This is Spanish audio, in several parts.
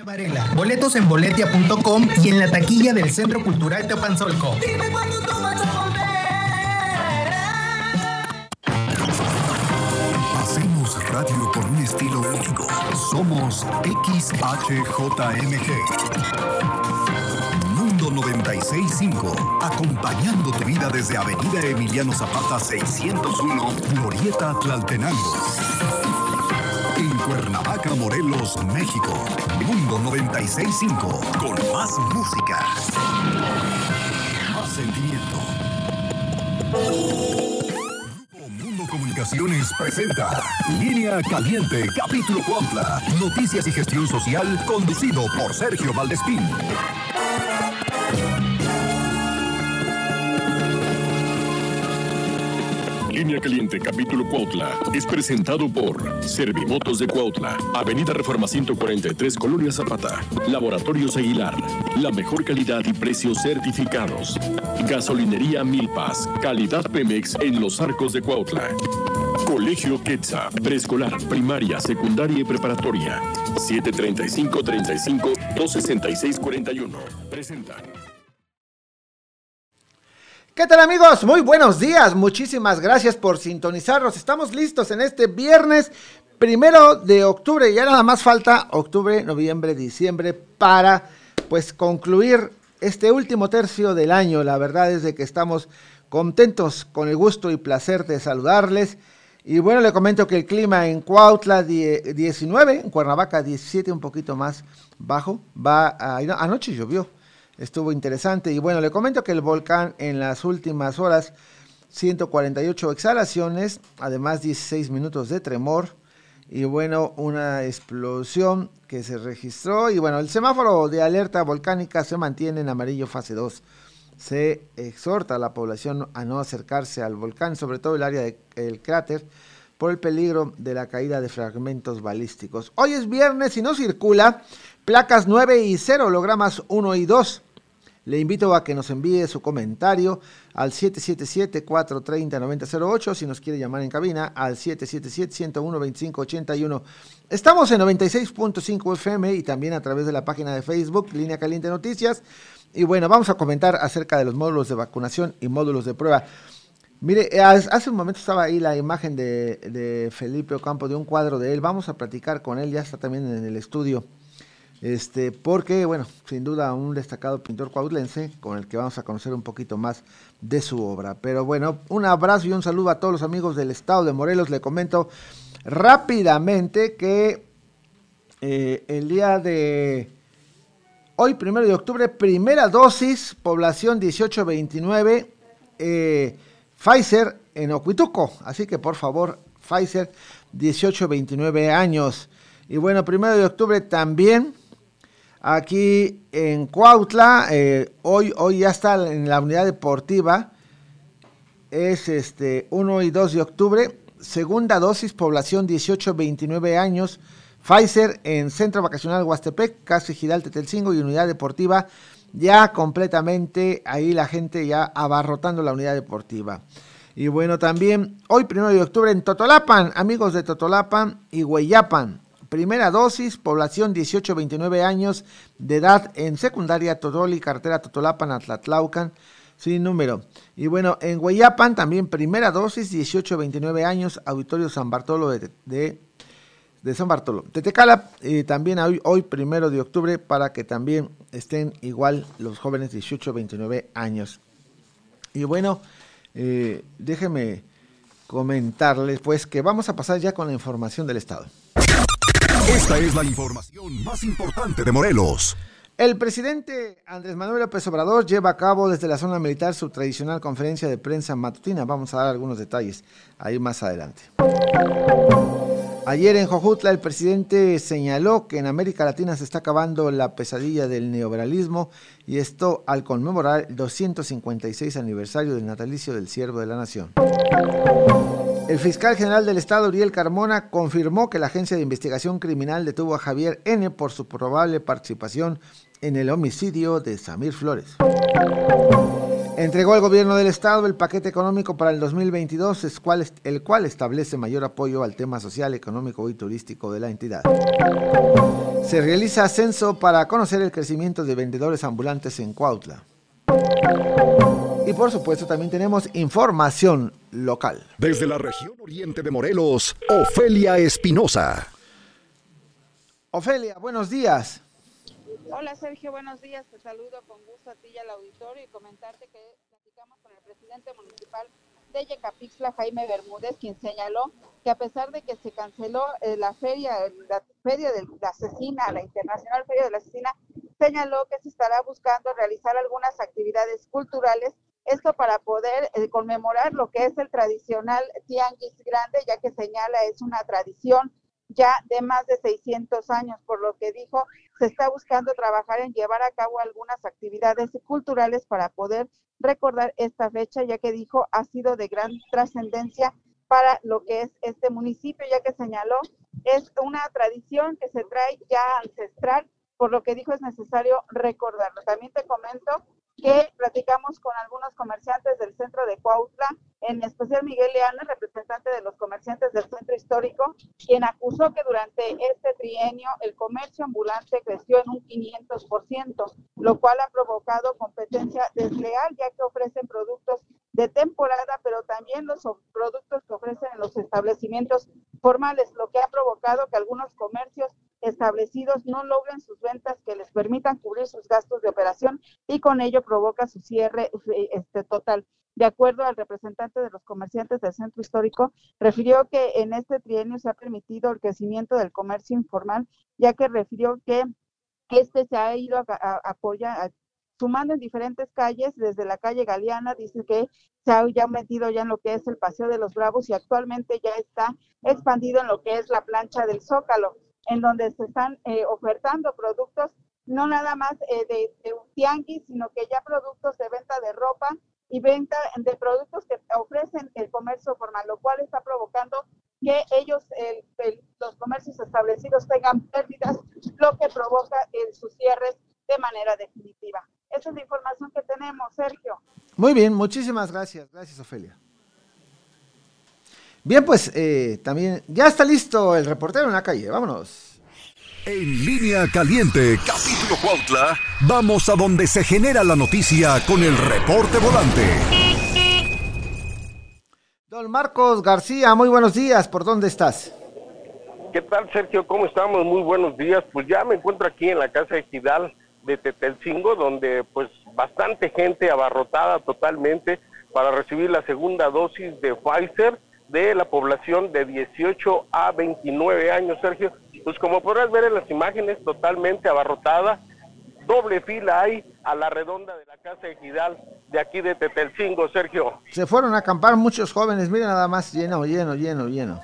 Varela. Boletos en boletia.com y en la taquilla del Centro Cultural Teopanzolco. Dime cuándo tú vas a volver. Hacemos radio con un estilo único. Somos XHJMG. Mundo 965. Acompañando tu vida desde Avenida Emiliano Zapata 601, Glorieta Tlaltenango. Cuernavaca, Morelos, México. Mundo 965. Con más música. Más sentimiento. Mundo Comunicaciones presenta Línea Caliente, capítulo Cuautla. Noticias y gestión social, conducido por Sergio Valdespín. Línea Caliente, capítulo Cuautla, es presentado por Servimotos de Cuautla, Avenida Reforma 143, Colonia Zapata, Laboratorios Aguilar, la mejor calidad y precios certificados. Gasolinería Milpas, calidad Pemex en los arcos de Cuautla. Colegio Quetza, preescolar, primaria, secundaria y preparatoria. 735-35-266-41. Presentan. ¿Qué tal amigos? Muy buenos días. Muchísimas gracias por sintonizarnos. Estamos listos en este viernes primero de octubre. Ya nada más falta octubre, noviembre, diciembre para pues concluir este último tercio del año. La verdad es de que estamos contentos con el gusto y placer de saludarles. Y bueno, le comento que el clima en Cuautla 19, en Cuernavaca 17, un poquito más bajo. Va a, anoche llovió estuvo interesante. Y bueno, le comento que el volcán en las últimas horas, 148 exhalaciones, además 16 minutos de tremor. Y bueno, una explosión que se registró. Y bueno, el semáforo de alerta volcánica se mantiene en amarillo fase 2. Se exhorta a la población a no acercarse al volcán, sobre todo el área del cráter, por el peligro de la caída de fragmentos balísticos. Hoy es viernes y no circula placas 9 y 0, hologramas 1 y 2. Le invito a que nos envíe su comentario al 777-430-9008, si nos quiere llamar en cabina, al 777-101-2581. Estamos en 96.5 FM y también a través de la página de Facebook, Línea Caliente Noticias. Y bueno, vamos a comentar acerca de los módulos de vacunación y módulos de prueba. Mire, hace un momento estaba ahí la imagen de, de Felipe Ocampo, de un cuadro de él. Vamos a platicar con él, ya está también en el estudio. Este, porque, bueno, sin duda un destacado pintor cuautlense con el que vamos a conocer un poquito más de su obra. Pero bueno, un abrazo y un saludo a todos los amigos del estado de Morelos. Le comento rápidamente que eh, el día de hoy, primero de octubre, primera dosis, población 1829, eh, Pfizer en Ocuituco. Así que por favor, Pfizer, 18-29 años. Y bueno, primero de octubre también aquí en Cuautla. Eh, hoy, hoy ya está en la unidad deportiva. Es este 1 y 2 de octubre. Segunda dosis, población 18-29 años. Pfizer en Centro Vacacional Huastepec, Casi Giral Tetelcingo y Unidad Deportiva. Ya completamente ahí la gente ya abarrotando la unidad deportiva. Y bueno, también hoy, primero de octubre, en Totolapan, amigos de Totolapan y Hueyapan. Primera dosis, población 18-29 años de edad en secundaria Totoli, cartera Totolapan, Atlatlaucan, sin número. Y bueno, en Hueyapan también primera dosis, 18-29 años, auditorio San Bartolo de, San Bartolo. Tetecala, también hoy, hoy, primero de octubre, para que también estén igual los jóvenes 18-29 años. Y bueno, eh, déjenme comentarles pues que vamos a pasar ya con la información del Estado. Esta es la información más importante de Morelos. El presidente Andrés Manuel López Obrador lleva a cabo desde la zona militar su tradicional conferencia de prensa matutina. Vamos a dar algunos detalles ahí más adelante. Ayer en Jojutla el presidente señaló que en América Latina se está acabando la pesadilla del neoliberalismo y esto al conmemorar el 256 aniversario del natalicio del Siervo de la Nación. El fiscal general del Estado, Uriel Carmona, confirmó que la Agencia de Investigación Criminal detuvo a Javier N. por su probable participación en el homicidio de Samir Flores. Entregó al gobierno del estado el paquete económico para el 2022, el cual, establece mayor apoyo al tema social, económico y turístico de la entidad. Se realiza censo para conocer el crecimiento de vendedores ambulantes en Cuautla. Y por supuesto también tenemos información local. Desde la región oriente de Morelos, Ofelia Espinosa. Ofelia, buenos días. Hola Sergio, buenos días. Te saludo con gusto a ti y al auditorio y comentarte que platicamos con el presidente municipal de Yecapixtla, Jaime Bermúdez, quien señaló que a pesar de que se canceló eh, la feria, la feria de la asesina, la internacional feria de la asesina, señaló que se estará buscando realizar algunas actividades culturales, esto para poder eh, conmemorar lo que es el tradicional tianguis grande, ya que señala es una tradición ya de más de 600 años, por lo que dijo, se está buscando trabajar en llevar a cabo algunas actividades culturales para poder recordar esta fecha, ya que dijo ha sido de gran trascendencia para lo que es este municipio, ya que señaló es una tradición que se trae ya ancestral, por lo que dijo es necesario recordarlo. También te comento que platicamos con algunos comerciantes del centro de Cuautla, en especial Miguel Leana, representante de los comerciantes del centro histórico, quien acusó que durante este trienio el comercio ambulante creció en un 500%, lo cual ha provocado competencia desleal, ya que ofrecen productos de temporada, pero también los productos que ofrecen en los establecimientos formales, lo que ha provocado que algunos comercios establecidos no logren sus ventas que les permitan cubrir sus gastos de operación y con ello provoca su cierre eh, este, total. De acuerdo al representante de los comerciantes del centro histórico, refirió que en este trienio se ha permitido el crecimiento del comercio informal, ya que refirió que este se ha ido a, apoyar, sumando en diferentes calles, desde la calle Galeana, dice que se ha ya metido ya en lo que es el Paseo de los Bravos y actualmente ya está expandido en lo que es la plancha del Zócalo en donde se están eh, ofertando productos no nada más eh, de, un tianguis, sino que ya productos de venta de ropa y venta de productos que ofrecen el comercio formal, lo cual está provocando que ellos, los comercios establecidos tengan pérdidas, lo que provoca sus cierres de manera definitiva. Esa es la información que tenemos, Sergio. Muy bien, muchísimas gracias. Gracias, Ofelia. Bien, pues eh, también ya está listo el reportero en la calle. Vámonos. En línea caliente, capítulo Cuautla, vamos a donde se genera la noticia con el reporte volante. Don Marcos García, muy buenos días. ¿Por dónde estás? ¿Qué tal, Sergio? ¿Cómo estamos? Muy buenos días. Pues ya me encuentro aquí en la casa de Gidal de Tetelcingo, donde pues bastante gente abarrotada totalmente para recibir la segunda dosis de Pfizer de la población de 18 a 29 años, Sergio. Pues como podrás ver en las imágenes, totalmente abarrotada, doble fila hay a la redonda de la casa de Gidal de aquí de Tetelcingo, Sergio. Se fueron a acampar muchos jóvenes, mira nada más, lleno, lleno, lleno, lleno.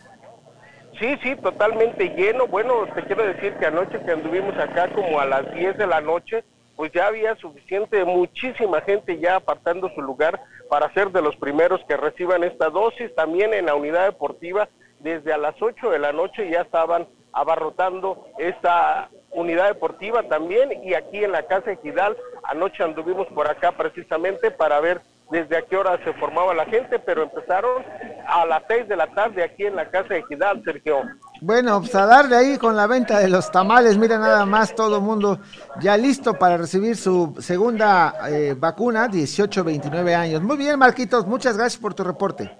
Sí, sí, totalmente lleno. Bueno, te quiero decir que anoche que anduvimos acá como a las 10 de la noche, pues ya había suficiente, muchísima gente ya apartando su lugar para ser de los primeros que reciban esta dosis. También en la unidad deportiva, desde a las 8 de la noche ya estaban abarrotando esta unidad deportiva también y aquí en la Casa Ejidal, anoche anduvimos por acá precisamente para ver desde a qué hora se formaba la gente, pero empezaron a las 6 de la tarde aquí en la Casa Ejidal, Sergio. Bueno, pues a darle ahí con la venta de los tamales, mira nada más, todo mundo ya listo para recibir su segunda eh, vacuna, 18-29 años. Muy bien, Marquitos, muchas gracias por tu reporte.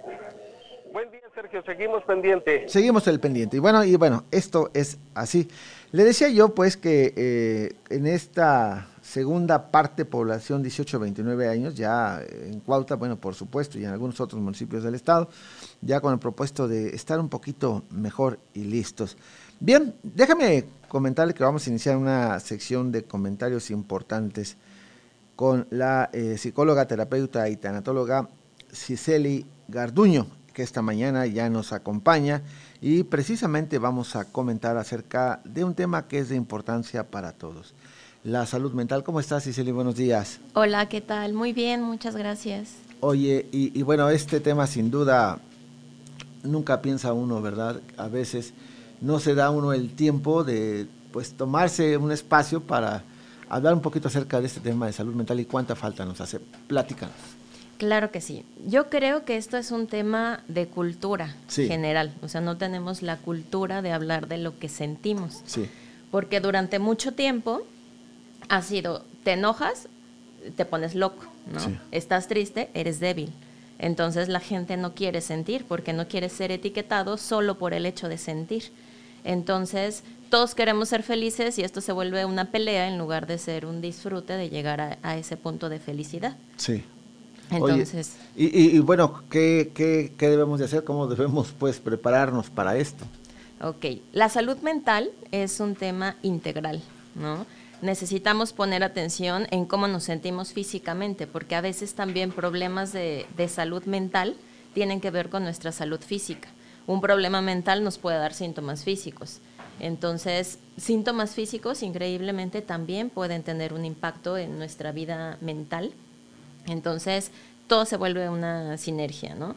Seguimos pendiente. Seguimos el pendiente. Y bueno, y bueno, esto es así. Le decía yo, pues, que eh, en esta segunda parte población 18-29 años, ya en Cuautla, bueno, por supuesto, y en algunos otros municipios del estado, ya con el propósito de estar un poquito mejor y listos. Bien, déjame comentarle que vamos a iniciar una sección de comentarios importantes con la eh, psicóloga, terapeuta y tanatóloga Ciseli Garduño, que esta mañana ya nos acompaña y precisamente vamos a comentar acerca de un tema que es de importancia para todos. La salud mental. ¿Cómo estás, Ciseli? Buenos días. Hola, ¿qué tal? Muy bien, muchas gracias. Oye, y, y bueno, este tema sin duda nunca piensa uno, ¿verdad? A veces no se da uno el tiempo de pues tomarse un espacio para hablar un poquito acerca de este tema de salud mental y cuánta falta nos hace. Platícanos. Claro que sí. Yo creo que esto es un tema de cultura Sí. general. O sea, no tenemos la cultura de hablar de lo que sentimos. Sí. Porque durante mucho tiempo ha sido, te enojas, te pones loco, ¿no? Sí. Estás triste, eres débil. Entonces la gente no quiere sentir porque no quiere ser etiquetado solo por el hecho de sentir. Entonces todos queremos ser felices y esto se vuelve una pelea en lugar de ser un disfrute de llegar a, a ese punto de felicidad. Sí. Oye, Entonces, y, y- y bueno, ¿qué, qué, qué debemos de hacer? ¿Cómo debemos pues prepararnos para esto? Ok, la salud mental es un tema integral, ¿no? Necesitamos poner atención en cómo nos sentimos físicamente, porque a veces también problemas de, de salud mental tienen que ver con nuestra salud física. Un problema mental nos puede dar síntomas físicos. Entonces, síntomas físicos increíblemente también pueden tener un impacto en nuestra vida mental. Entonces, todo se vuelve una sinergia, ¿no?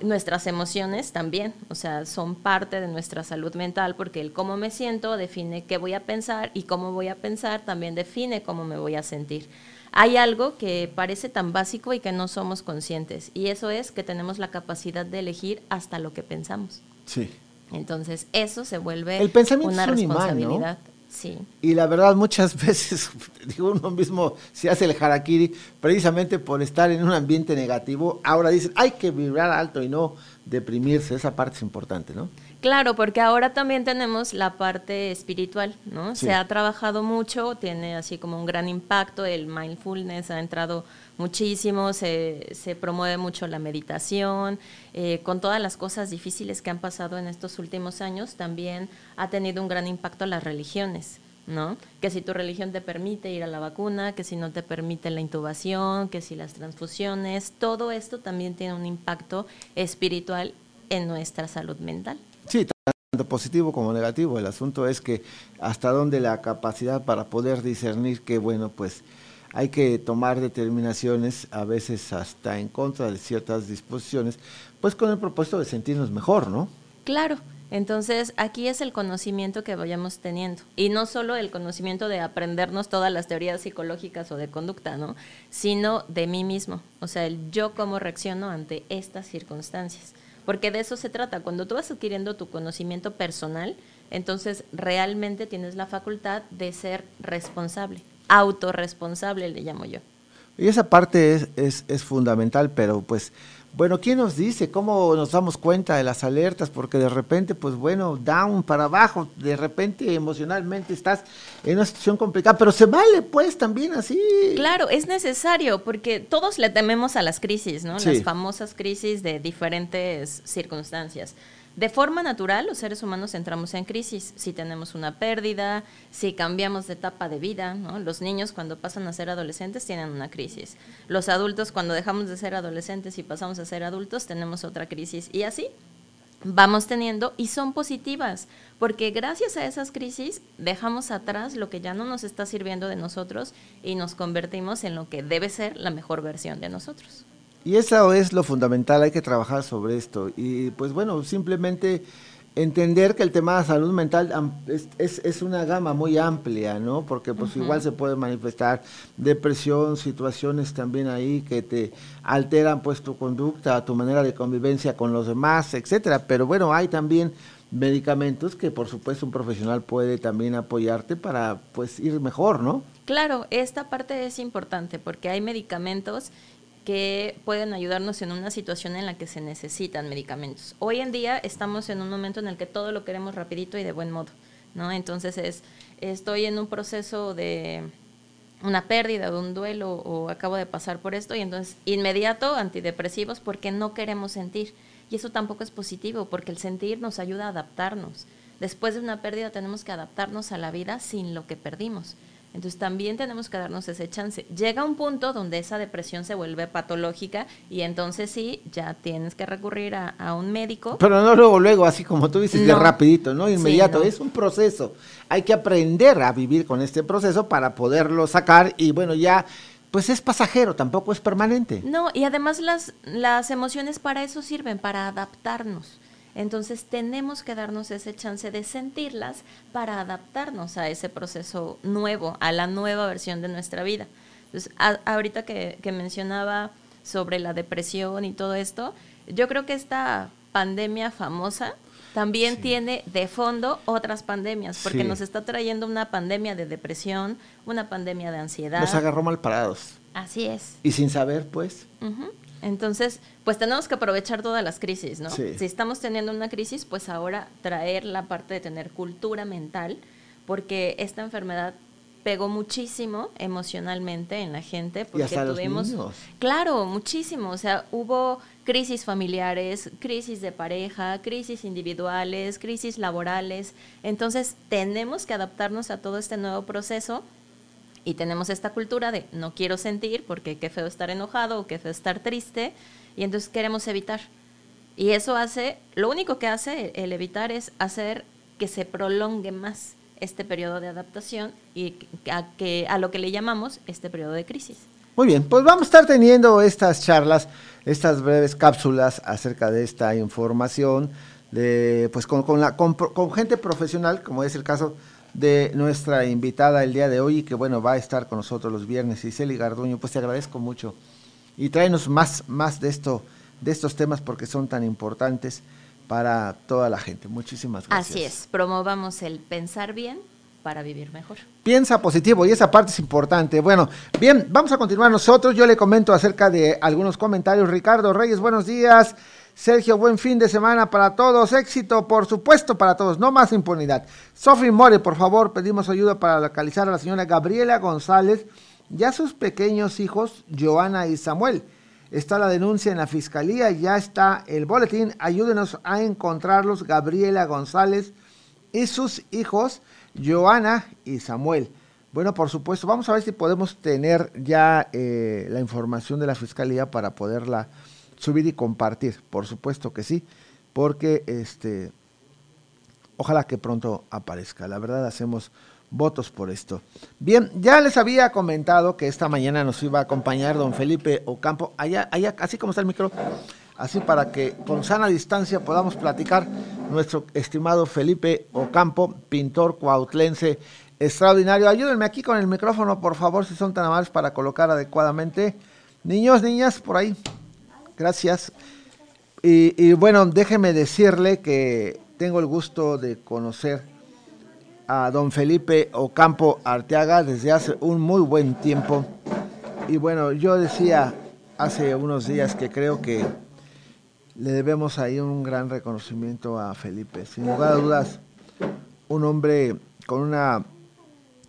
Nuestras emociones también, o sea, son parte de nuestra salud mental porque el cómo me siento define qué voy a pensar y cómo voy a pensar también define cómo me voy a sentir. Hay algo que parece tan básico y que no somos conscientes y eso es que tenemos la capacidad de elegir hasta lo que pensamos. Sí. Entonces, eso se vuelve El pensamiento una es un imán, ¿no? Sí. Y la verdad, muchas veces, digo, uno mismo se hace el harakiri precisamente por estar en un ambiente negativo. Ahora dicen, hay que vibrar alto y no deprimirse. Esa parte es importante, ¿no? Claro, porque ahora también tenemos la parte espiritual, ¿no? Sí. Se ha trabajado mucho, tiene así como un gran impacto, el mindfulness ha entrado muchísimo, se, se promueve mucho la meditación, eh, con todas las cosas difíciles que han pasado en estos últimos años, también ha tenido un gran impacto las religiones. ¿no? Que si tu religión te permite ir a la vacuna, que si no te permite la intubación, que si las transfusiones, todo esto también tiene un impacto espiritual en nuestra salud mental. Sí, tanto positivo como negativo. El asunto es que hasta dónde la capacidad para poder discernir que, bueno, pues hay que tomar determinaciones, a veces hasta en contra de ciertas disposiciones, pues con el propósito de sentirnos mejor, ¿no? Claro, entonces aquí es el conocimiento que vayamos teniendo y no solo el conocimiento de aprendernos todas las teorías psicológicas o de conducta, ¿no? Sino de mí mismo, o sea, el yo cómo reacciono ante estas circunstancias. Porque de eso se trata, cuando tú vas adquiriendo tu conocimiento personal, entonces realmente tienes la facultad de ser responsable, autorresponsable le llamo yo. Y esa parte es, es, es fundamental, pero pues, bueno, ¿quién nos dice? ¿Cómo nos damos cuenta de las alertas? Porque de repente, pues bueno, down para abajo, de repente emocionalmente estás en una situación complicada, pero se vale pues también así. Claro, es necesario porque todos le tememos a las crisis, ¿no? Sí. Las famosas crisis de diferentes circunstancias. De forma natural, los seres humanos entramos en crisis. Si tenemos una pérdida, si cambiamos de etapa de vida, ¿no? Los niños cuando pasan a ser adolescentes tienen una crisis. Los adultos cuando dejamos de ser adolescentes y pasamos a ser adultos tenemos otra crisis. Y así vamos teniendo y son positivas, porque gracias a esas crisis dejamos atrás lo que ya no nos está sirviendo de nosotros y nos convertimos en lo que debe ser la mejor versión de nosotros. Y eso es lo fundamental, hay que trabajar sobre esto. Y pues bueno, simplemente entender que el tema de salud mental es, es una gama muy amplia, ¿no? Porque pues igual se puede manifestar depresión, situaciones también ahí que te alteran pues tu conducta, tu manera de convivencia con los demás, etcétera. Pero bueno, hay también medicamentos que por supuesto un profesional puede también apoyarte para pues ir mejor, ¿no? Claro, esta parte es importante porque hay medicamentos que pueden ayudarnos en una situación en la que se necesitan medicamentos. Hoy en día estamos en un momento en el que todo lo queremos rapidito y de buen modo, ¿no? Entonces es, estoy en un proceso de una pérdida, de un duelo o acabo de pasar por esto y entonces inmediato antidepresivos porque no queremos sentir. Y eso tampoco es positivo porque el sentir nos ayuda a adaptarnos. Después de una pérdida tenemos que adaptarnos a la vida sin lo que perdimos. Entonces también tenemos que darnos ese chance. Llega un punto donde esa depresión se vuelve patológica y entonces sí, ya tienes que recurrir a, a un médico. Pero no luego, luego, así como tú dices, de No. rapidito, ¿no? Inmediato. no. Es un proceso. Hay que aprender a vivir con este proceso para poderlo sacar y bueno, ya, pues es pasajero, tampoco es permanente. No, y además las, las emociones para eso sirven, para adaptarnos. Entonces tenemos que darnos ese chance de sentirlas para adaptarnos a ese proceso nuevo, a la nueva versión de nuestra vida. Entonces, a- ahorita que, que mencionaba sobre la depresión y todo esto, yo creo que esta pandemia famosa también tiene de fondo otras pandemias, porque Sí. nos está trayendo una pandemia de depresión, una pandemia de ansiedad. Nos agarró mal parados. Así es. Y sin saber, pues. Ujú. Entonces, pues tenemos que aprovechar todas las crisis, ¿no? Sí. Si estamos teniendo una crisis, pues ahora traer la parte de tener cultura mental, porque esta enfermedad pegó muchísimo emocionalmente en la gente, porque hasta los tuvimos, niños. claro, muchísimo, o sea, hubo crisis familiares, crisis de pareja, crisis individuales, crisis laborales, entonces tenemos que adaptarnos a todo este nuevo proceso y tenemos esta cultura de no quiero sentir porque qué feo estar enojado o qué feo estar triste y entonces queremos evitar. Y eso hace, lo único que hace el evitar es hacer que se prolongue más este periodo de adaptación y a, que, a lo que le llamamos este periodo de crisis. Muy bien, pues vamos a estar teniendo estas charlas, estas breves cápsulas acerca de esta información, de, pues con, con la, con, gente profesional, como es el caso de nuestra invitada el día de hoy, y que bueno, va a estar con nosotros los viernes, Iseli Garduño, pues te agradezco mucho. Y tráenos más, más de esto, de estos temas porque son tan importantes para toda la gente. Muchísimas gracias. Así es, promovamos el pensar bien para vivir mejor. Piensa positivo y esa parte es importante. Bueno, bien, vamos a continuar nosotros. Yo le comento acerca de algunos comentarios. Ricardo Reyes, buenos días. Sergio, buen fin de semana para todos. Éxito, por supuesto, para todos. No más impunidad. Sofi More, por favor, pedimos ayuda para localizar a la señora Gabriela González y a sus pequeños hijos, Joana y Samuel. Está la denuncia en la fiscalía, ya está el boletín. Ayúdenos a encontrarlos, Gabriela González y sus hijos, Joana y Samuel. Bueno, por supuesto, vamos a ver si podemos tener ya eh, la información de la fiscalía para poderla subir y compartir. Por supuesto que sí, porque este, ojalá que pronto aparezca. La verdad, hacemos votos por esto. Bien, ya les había comentado que esta mañana nos iba a acompañar don Felipe Ocampo, allá, allá, así como está el micro, así para que con sana distancia podamos platicar nuestro estimado Felipe Ocampo, pintor cuautlense extraordinario. Ayúdenme aquí con el micrófono, por favor, si son tan amables para colocar adecuadamente. Niños, niñas, por ahí. Gracias. Y, bueno, déjeme decirle que tengo el gusto de conocer a don Felipe Ocampo Arteaga desde hace un muy buen tiempo. Y bueno, yo decía hace unos días que creo que le debemos ahí un gran reconocimiento a Felipe. Sin lugar a dudas, un hombre con una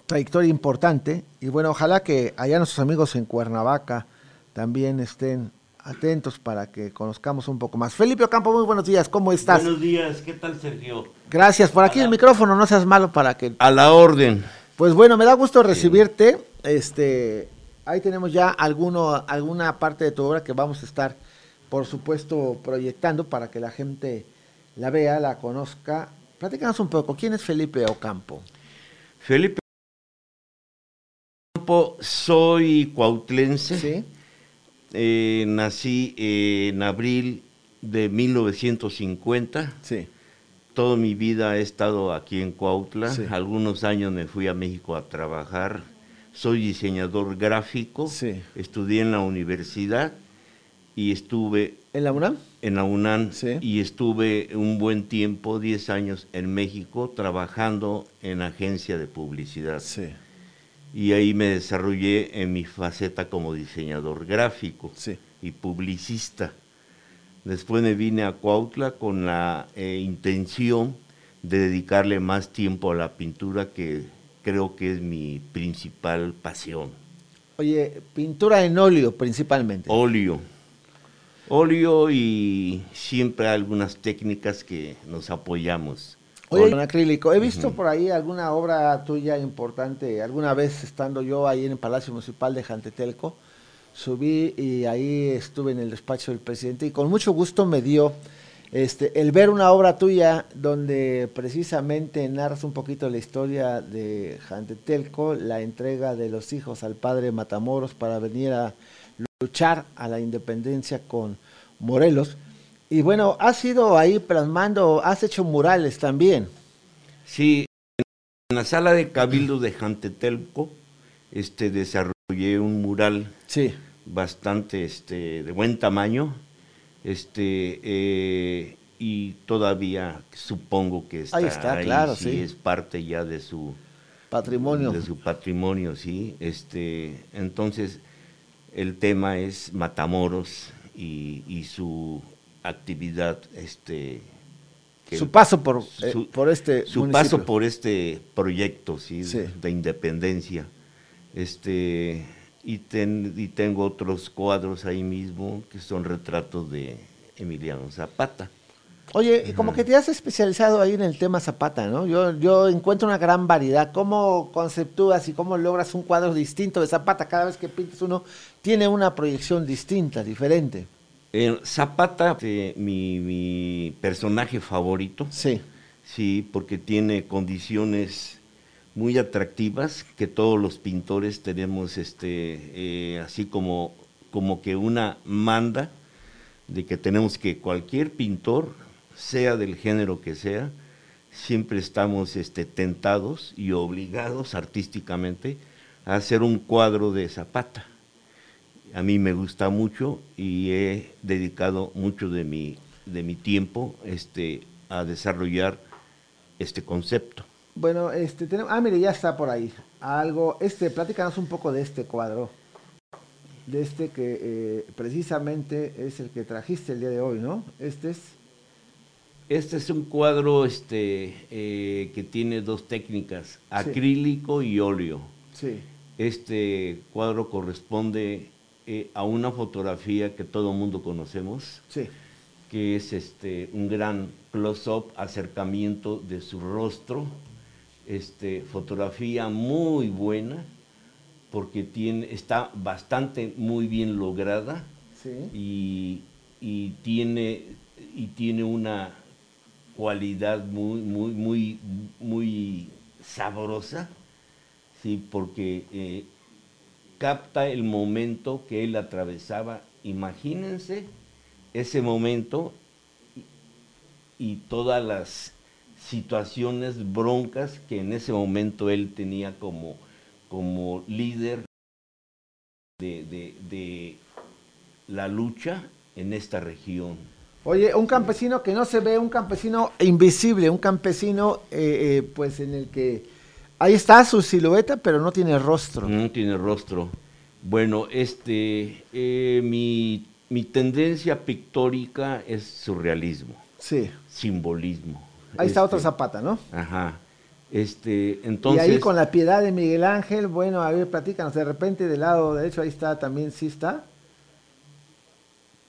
trayectoria importante. Y bueno, ojalá que allá nuestros amigos en Cuernavaca también estén atentos para que conozcamos un poco más. Felipe Ocampo, muy buenos días, ¿cómo estás? Buenos días, ¿qué tal Sergio? Gracias, por aquí el micrófono, no seas malo para que... A la orden. Pues bueno, me da gusto recibirte. Este, ahí tenemos ya alguno, alguna parte de tu obra que vamos a estar, por supuesto, proyectando para que la gente la vea, la conozca. Platícanos un poco, ¿quién es Felipe Ocampo? Felipe Ocampo, soy cuautlense. Sí. Eh, nací en abril de 1950. Sí. Toda mi vida he estado aquí en Cuautla. Sí. Algunos años me fui a México a trabajar. Soy diseñador gráfico. Sí. Estudié en la universidad y estuve ¿En la UNAM? en la UNAM Sí. y estuve un buen tiempo, 10 años en México, trabajando en agencia de publicidad. Sí, Y ahí me desarrollé en mi faceta como diseñador gráfico sí. y publicista. Después me vine a Cuautla con la eh, intención de dedicarle más tiempo a la pintura, que creo que es mi principal pasión. Oye, pintura en óleo principalmente. Óleo. Óleo y siempre algunas técnicas que nos apoyamos. Oye, Óleo. con acrílico. He visto por ahí alguna obra tuya importante. Alguna vez estando yo ahí en el Palacio Municipal de Jantetelco, subí y ahí estuve en el despacho del presidente y con mucho gusto me dio este el ver una obra tuya donde precisamente narras un poquito la historia de Jantetelco, la entrega de los hijos al padre Matamoros para venir a luchar a la independencia con Morelos. Y bueno, has ido ahí plasmando, has hecho murales también. Sí, en la sala de cabildo de Jantetelco este, desarrollé un mural Sí, bastante este, de buen tamaño, este, eh, y todavía supongo que está Ahí está, claro, sí. es parte ya de su Patrimonio. de su patrimonio, sí. Este, entonces, el tema es Matamoros y, y su actividad, este, que- Su paso por, eh, por este su municipio. paso por este proyecto, sí, Sí. de independencia. Este, y, ten- y tengo otros cuadros ahí mismo que son retratos de Emiliano Zapata. Oye, y como que te has especializado ahí en el tema Zapata, ¿no? Yo, yo encuentro una gran variedad. ¿Cómo conceptúas y cómo logras un cuadro distinto de Zapata? Cada vez que pintas uno, tiene una proyección distinta, diferente. Eh, Zapata, este, mi, mi personaje favorito. Sí. Sí, porque tiene condiciones muy atractivas que todos los pintores tenemos, este, eh, así como, como que una manda de que tenemos que cualquier pintor, sea del género que sea, siempre estamos este, tentados y obligados artísticamente a hacer un cuadro de Zapata. A mí me gusta mucho y he dedicado mucho de mi, de mi tiempo este, a desarrollar este concepto. Bueno, este, tenemos, ah, mire, ya está por ahí. Algo, este, platícanos un poco de este cuadro. De este que eh, precisamente es el que trajiste el día de hoy, ¿no? Este es, Este es un cuadro este, eh, que tiene dos técnicas, acrílico y óleo. sí, Este cuadro corresponde eh, a una fotografía que todo mundo conocemos, sí, que es este, un gran close-up, acercamiento de su rostro, este, fotografía muy buena, porque tiene, está bastante muy bien lograda sí. y, y tiene, y tiene una cualidad muy, muy, muy, muy sabrosa, ¿sí? porque eh, capta el momento que él atravesaba. Imagínense ese momento y, todas las situaciones broncas que en ese momento él tenía como, como líder de, de- de la lucha en esta región. Oye, un campesino que no se ve, un campesino invisible, un campesino eh, eh, pues en el que ahí está su silueta, pero no tiene rostro. No tiene rostro. Bueno, este, eh, mi, mi tendencia pictórica es surrealismo, Sí, simbolismo. ahí está otro Este, Zapata, ¿no? Ajá. Este, entonces, y ahí con la piedad de Miguel Ángel, bueno, a ver, platícanos, de repente del lado derecho ahí está, también sí está.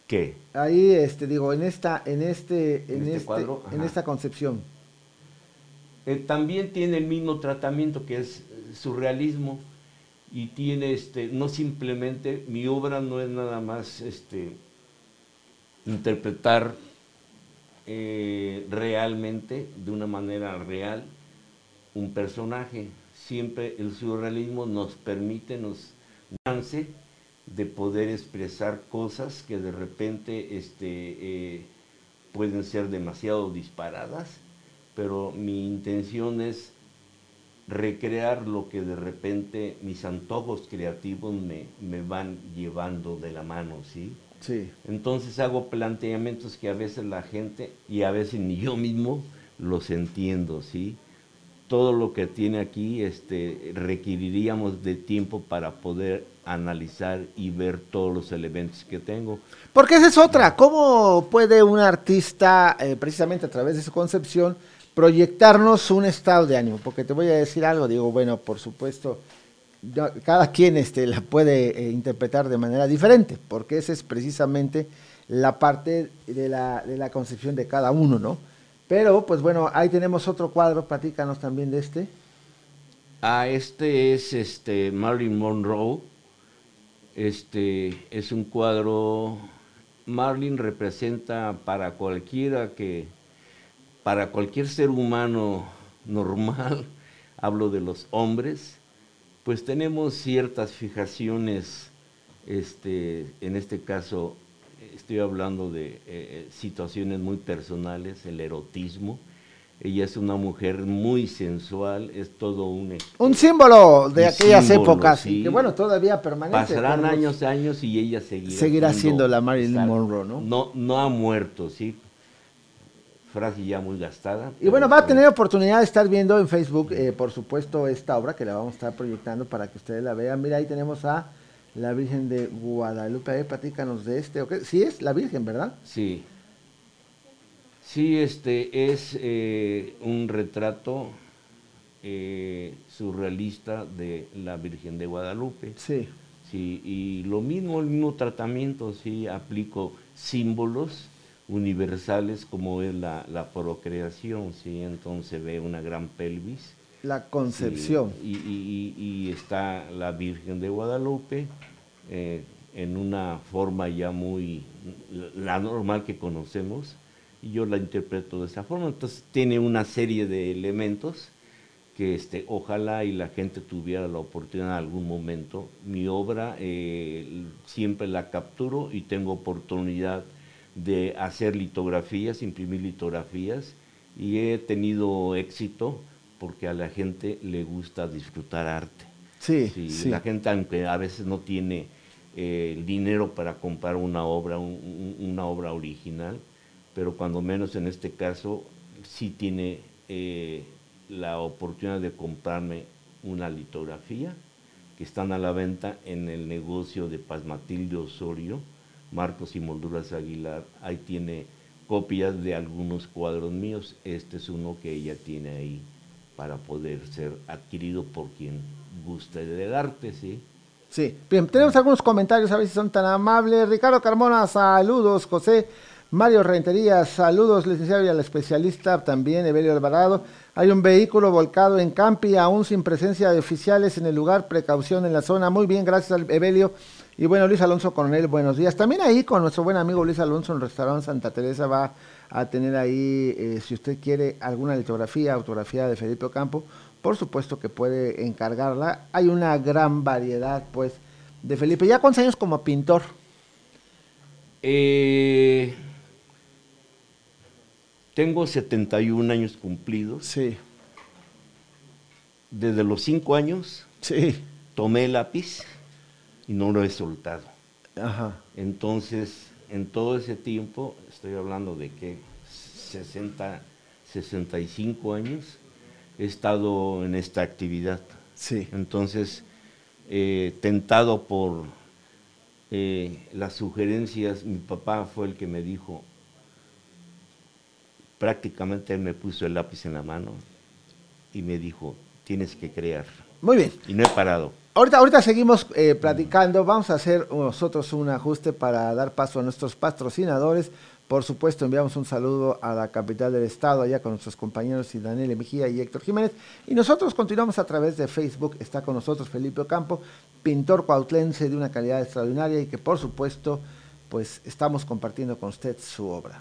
¿qué? Ahí, este, digo, en esta, en este, en, ¿En este este, cuadro? en esta concepción. Eh, también tiene el mismo tratamiento que es eh, surrealismo y tiene este no simplemente mi obra no es nada más este interpretar eh, realmente de una manera real un personaje. Siempre el surrealismo nos permite nos chance de poder expresar cosas que de repente este pueden ser demasiado disparadas pero mi intención es recrear lo que de repente mis antojos creativos me, me van llevando de la mano, ¿sí? Sí. Entonces hago planteamientos que a veces la gente y a veces ni yo mismo los entiendo, ¿sí? Todo lo que tiene aquí este, requeriríamos de tiempo para poder analizar y ver todos los elementos que tengo. Porque esa es otra. ¿Cómo puede un artista, eh, precisamente a través de su concepción, proyectarnos un estado de ánimo? Porque te voy a decir algo, digo, bueno, por supuesto, cada quien este, la puede eh, interpretar de manera diferente, porque esa es precisamente la parte de la, de la concepción de cada uno, ¿no? Pero, pues bueno, ahí tenemos otro cuadro, platícanos también de este. Ah, este es este Marilyn Monroe. Este es un cuadro. Marilyn representa para cualquiera que, para cualquier ser humano normal, hablo de los hombres, pues tenemos ciertas fijaciones, este, en este caso estoy hablando de eh, situaciones muy personales, el erotismo, Ella es una mujer muy sensual, es todo un... Un símbolo de Un aquellas símbolo, épocas, sí. que bueno, todavía permanece. Pasarán por los- años, años y ella seguirá, Seguirá siendo la Marilyn. Monroe, ¿no? No, no ha muerto, sí. Frase ya muy gastada. Y bueno, va a sí. tener oportunidad de estar viendo en Facebook, eh, por supuesto, esta obra que la vamos a estar proyectando para que ustedes la vean. Mira, ahí tenemos a la Virgen de Guadalupe. A ver, platícanos de este. ¿o qué? Sí, es la Virgen, ¿verdad? Sí. Sí, este es eh, un retrato eh, surrealista de la Virgen de Guadalupe. Sí. Sí, y lo mismo, el mismo tratamiento, sí, aplico símbolos universales como es la, la procreación, sí, entonces ve una gran pelvis. La concepción. Sí, y, y- y- y está la Virgen de Guadalupe eh, en una forma ya muy, la normal que conocemos, y yo la interpreto de esa forma. Entonces tiene una serie de elementos que este, ojalá y la gente tuviera la oportunidad en algún momento. Mi obra eh, siempre la capturo y tengo oportunidad de hacer litografías, imprimir litografías y he tenido éxito porque a la gente le gusta disfrutar arte. Sí, Sí, sí. La gente, aunque a veces no tiene eh, el dinero para comprar una obra, un- un- una obra original, pero cuando menos en este caso sí tiene eh, la oportunidad de comprarme una litografía que están a la venta en el negocio de Paz Matilde Osorio, Marcos y Molduras Aguilar. Ahí tiene copias de algunos cuadros míos. Este es uno que ella tiene ahí para poder ser adquirido por quien guste del arte, ¿sí? Sí. Bien, tenemos algunos comentarios, a ver si son tan amables. Ricardo Carmona, saludos. José Mario Rentería, saludos, licenciado y al especialista también, Evelio Alvarado. Hay un vehículo volcado en Campi, aún sin presencia de oficiales en el lugar, precaución en la zona. Muy bien, gracias Evelio. Y bueno, Luis Alonso Coronel, buenos días. También ahí con nuestro buen amigo Luis Alonso en el restaurante Santa Teresa va a tener ahí, eh, si usted quiere alguna litografía, autografía de Felipe Ocampo, por supuesto que puede encargarla. Hay una gran variedad, pues, de Felipe. ¿Ya cuántos años como pintor? Eh, tengo 71 años cumplidos. Sí. Desde los 5 años Sí. tomé el lápiz y no lo he soltado. Ajá. Entonces, en todo ese tiempo, estoy hablando de que 60, 65 años, he estado en esta actividad. Sí. Entonces, eh, tentado por eh, las sugerencias, mi papá fue el que me dijo, prácticamente él me puso el lápiz en la mano y me dijo, tienes que crear. Muy bien. Y no he parado. Ahorita, ahorita seguimos eh, platicando. Vamos a hacer nosotros un ajuste para dar paso a nuestros patrocinadores. Por supuesto, enviamos un saludo a la capital del estado, allá con nuestros compañeros y Daniel Mejía y Héctor Jiménez. Y nosotros continuamos a través de Facebook. Está con nosotros Felipe Ocampo, pintor cuautlense de una calidad extraordinaria y que, por supuesto, pues estamos compartiendo con usted su obra.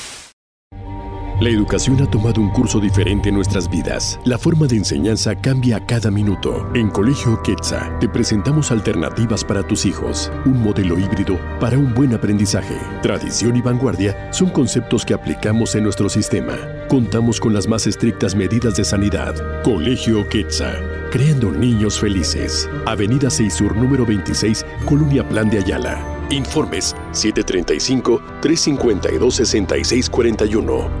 La educación ha tomado un curso diferente en nuestras vidas. La forma de enseñanza cambia a cada minuto. En Colegio Quetzal te presentamos alternativas para tus hijos. Un modelo híbrido para un buen aprendizaje. Tradición y vanguardia son conceptos que aplicamos en nuestro sistema. Contamos con las más estrictas medidas de sanidad. Colegio Quetzal. Creando niños felices. Avenida 6 Sur número 26, Colonia Plan de Ayala. Informes 735-352-6641.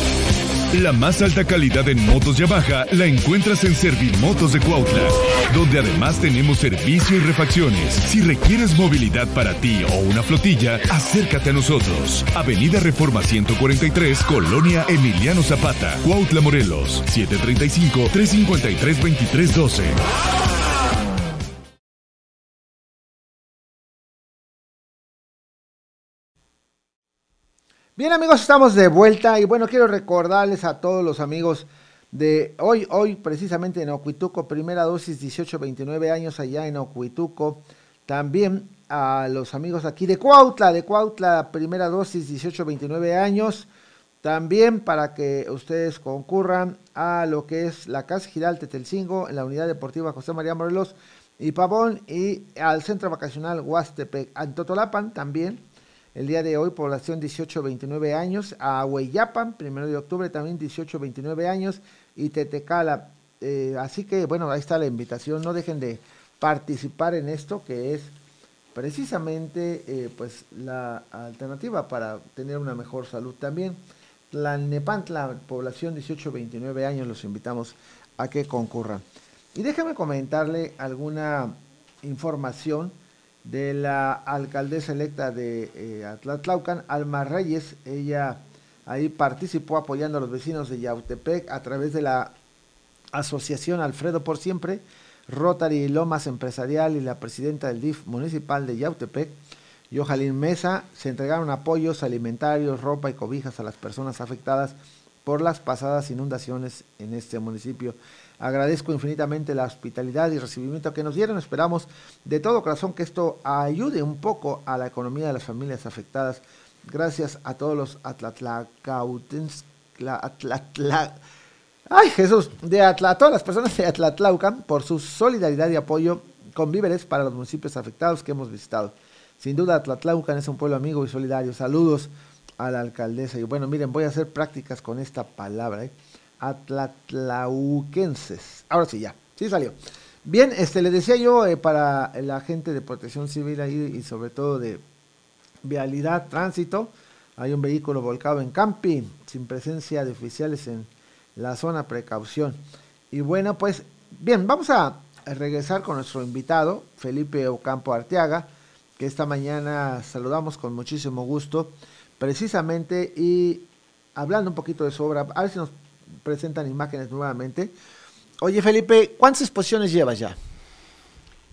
La más alta calidad en motos Yamaha la encuentras en Servimotos de Cuautla, donde además tenemos servicio y refacciones. Si requieres movilidad para ti o una flotilla, acércate a nosotros. Avenida Reforma 143, Colonia Emiliano Zapata, Cuautla, Morelos, 735-353-2312. Bien amigos, estamos de vuelta y bueno, quiero recordarles a todos los amigos de hoy, hoy precisamente en Ocuituco, primera dosis 18-29 años allá en Ocuituco, también a los amigos aquí de Cuautla, de Cuautla, primera dosis 18-29 años, también para que ustedes concurran a lo que es la Casa Giral Tetelcingo en la Unidad Deportiva José María Morelos y Pavón y al Centro Vacacional Huastepec, Antotolapan también, el día de hoy, población 18-29 años. A Hueyapan, primero de octubre, también 18-29 años. Y Tetecala. Eh, así que, bueno, ahí está la invitación. No dejen de participar en esto, que es precisamente eh, pues la alternativa para tener una mejor salud también. La Nepantla, población 18-29 años, los invitamos a que concurran. Y déjame comentarle alguna información de la alcaldesa electa de eh, Atlatlaucan, Alma Reyes. Ella ahí participó apoyando a los vecinos de Yautepec a través de la asociación Alfredo por Siempre, Rotary Lomas Empresarial y la presidenta del DIF municipal de Yautepec, Yojalín Mesa, se entregaron apoyos alimentarios, ropa y cobijas a las personas afectadas por las pasadas inundaciones en este municipio. Agradezco infinitamente la hospitalidad y recibimiento que nos dieron. Esperamos de todo corazón que esto ayude un poco a la economía de las familias afectadas. Gracias a todos los atlatlacautens, atlatla, ay Jesús, de atla, todas las personas de Atlatlaucan por su solidaridad y apoyo con víveres para los municipios afectados que hemos visitado. Sin duda Atlatlaucan es un pueblo amigo y solidario. Saludos a la alcaldesa. Y bueno, miren, voy a hacer prácticas con esta palabra. ¿eh? Atlatlauquenses. Ahora sí, ya, sí salió. Bien, este, le decía yo eh, para la gente de protección civil ahí y sobre todo de vialidad, tránsito, hay un vehículo volcado en camping, sin presencia de oficiales en la zona precaución. Y bueno, pues bien, vamos a regresar con nuestro invitado, Felipe Ocampo Arteaga, que esta mañana saludamos con muchísimo gusto, precisamente, y hablando un poquito de su obra, a ver si nos presentan imágenes nuevamente. Oye, Felipe, ¿cuántas exposiciones llevas ya?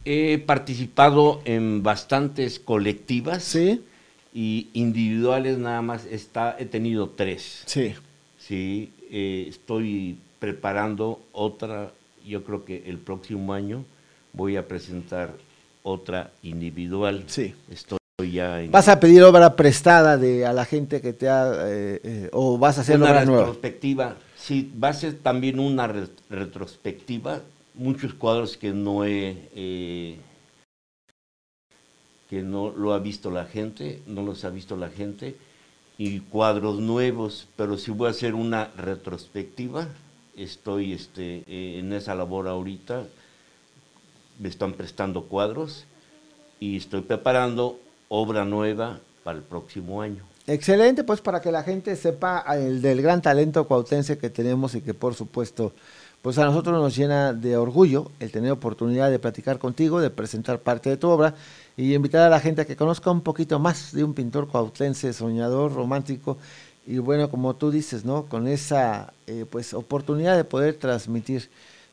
He participado en bastantes colectivas. Sí. Y individuales nada más está, he tenido tres. Sí. Sí, eh, estoy preparando otra, yo creo que el próximo año voy a presentar otra individual. Sí. Estoy ya en ¿Vas a pedir obra prestada de a la gente que te ha, eh, eh, o vas a hacer una obra nueva? Sí, va a ser también una re- retrospectiva. Muchos cuadros que no he, eh, que no lo ha visto la gente, no los ha visto la gente, y cuadros nuevos, pero si voy a hacer una retrospectiva, estoy este, en esa labor ahorita, me están prestando cuadros y estoy preparando obra nueva para el próximo año. Excelente, pues para que la gente sepa el del gran talento cuautense que tenemos y que por supuesto, pues a nosotros nos llena de orgullo el tener oportunidad de platicar contigo, de presentar parte de tu obra y invitar a la gente a que conozca un poquito más de un pintor cuautense, soñador, romántico y bueno, como tú dices, ¿no? Con esa eh, pues oportunidad de poder transmitir,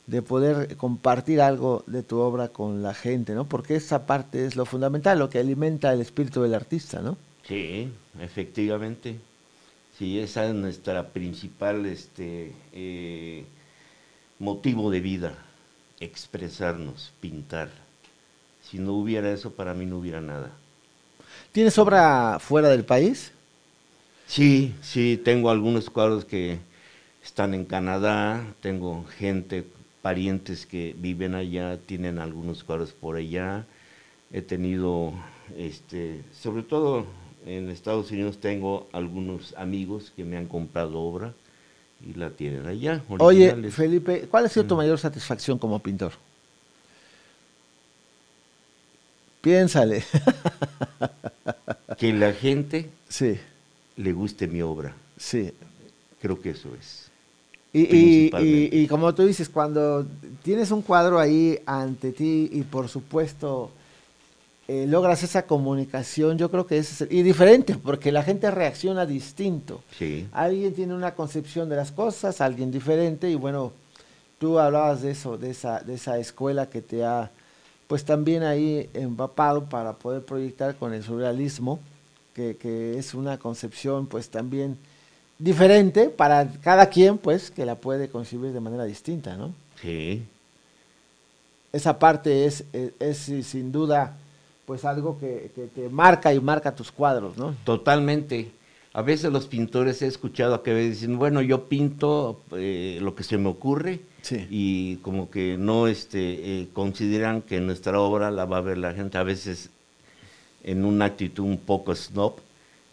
de poder compartir algo de tu obra con la gente, ¿no? Porque esa parte es lo fundamental, lo que alimenta el espíritu del artista, ¿no? Sí, efectivamente. Sí, esa es nuestra principal este, eh, motivo de vida, expresarnos, pintar. Si no hubiera eso, para mí no hubiera nada. ¿Tienes obra fuera del país? Sí, sí, tengo algunos cuadros que están en Canadá, tengo gente, parientes que viven allá, tienen algunos cuadros por allá. He tenido, este, sobre todo en Estados Unidos tengo algunos amigos que me han comprado obra y la tienen allá. Oye. Felipe, ¿cuál ha sido tu mayor satisfacción como pintor? Piénsale. que la gente sí. le guste mi obra. Sí. Creo que eso es. Y, y, y, y, como tú dices, cuando tienes un cuadro ahí ante ti y por supuesto eh, logras esa comunicación, yo creo que es y diferente, porque la gente reacciona distinto. Sí. Alguien tiene una concepción de las cosas, alguien diferente, y bueno, tú hablabas de eso, de esa, de esa escuela que te ha, pues también ahí empapado para poder proyectar con el surrealismo, que, que es una concepción pues también diferente para cada quien, pues, que la puede concebir de manera distinta, ¿no? Sí. Esa parte es, es, es sin duda pues algo que, que, te marca y marca tus cuadros, ¿no? Totalmente. A veces los pintores he escuchado a que dicen, bueno, yo pinto eh, lo que se me ocurre sí. y como que no este, eh, consideran que nuestra obra la va a ver la gente. A veces en una actitud un poco snob,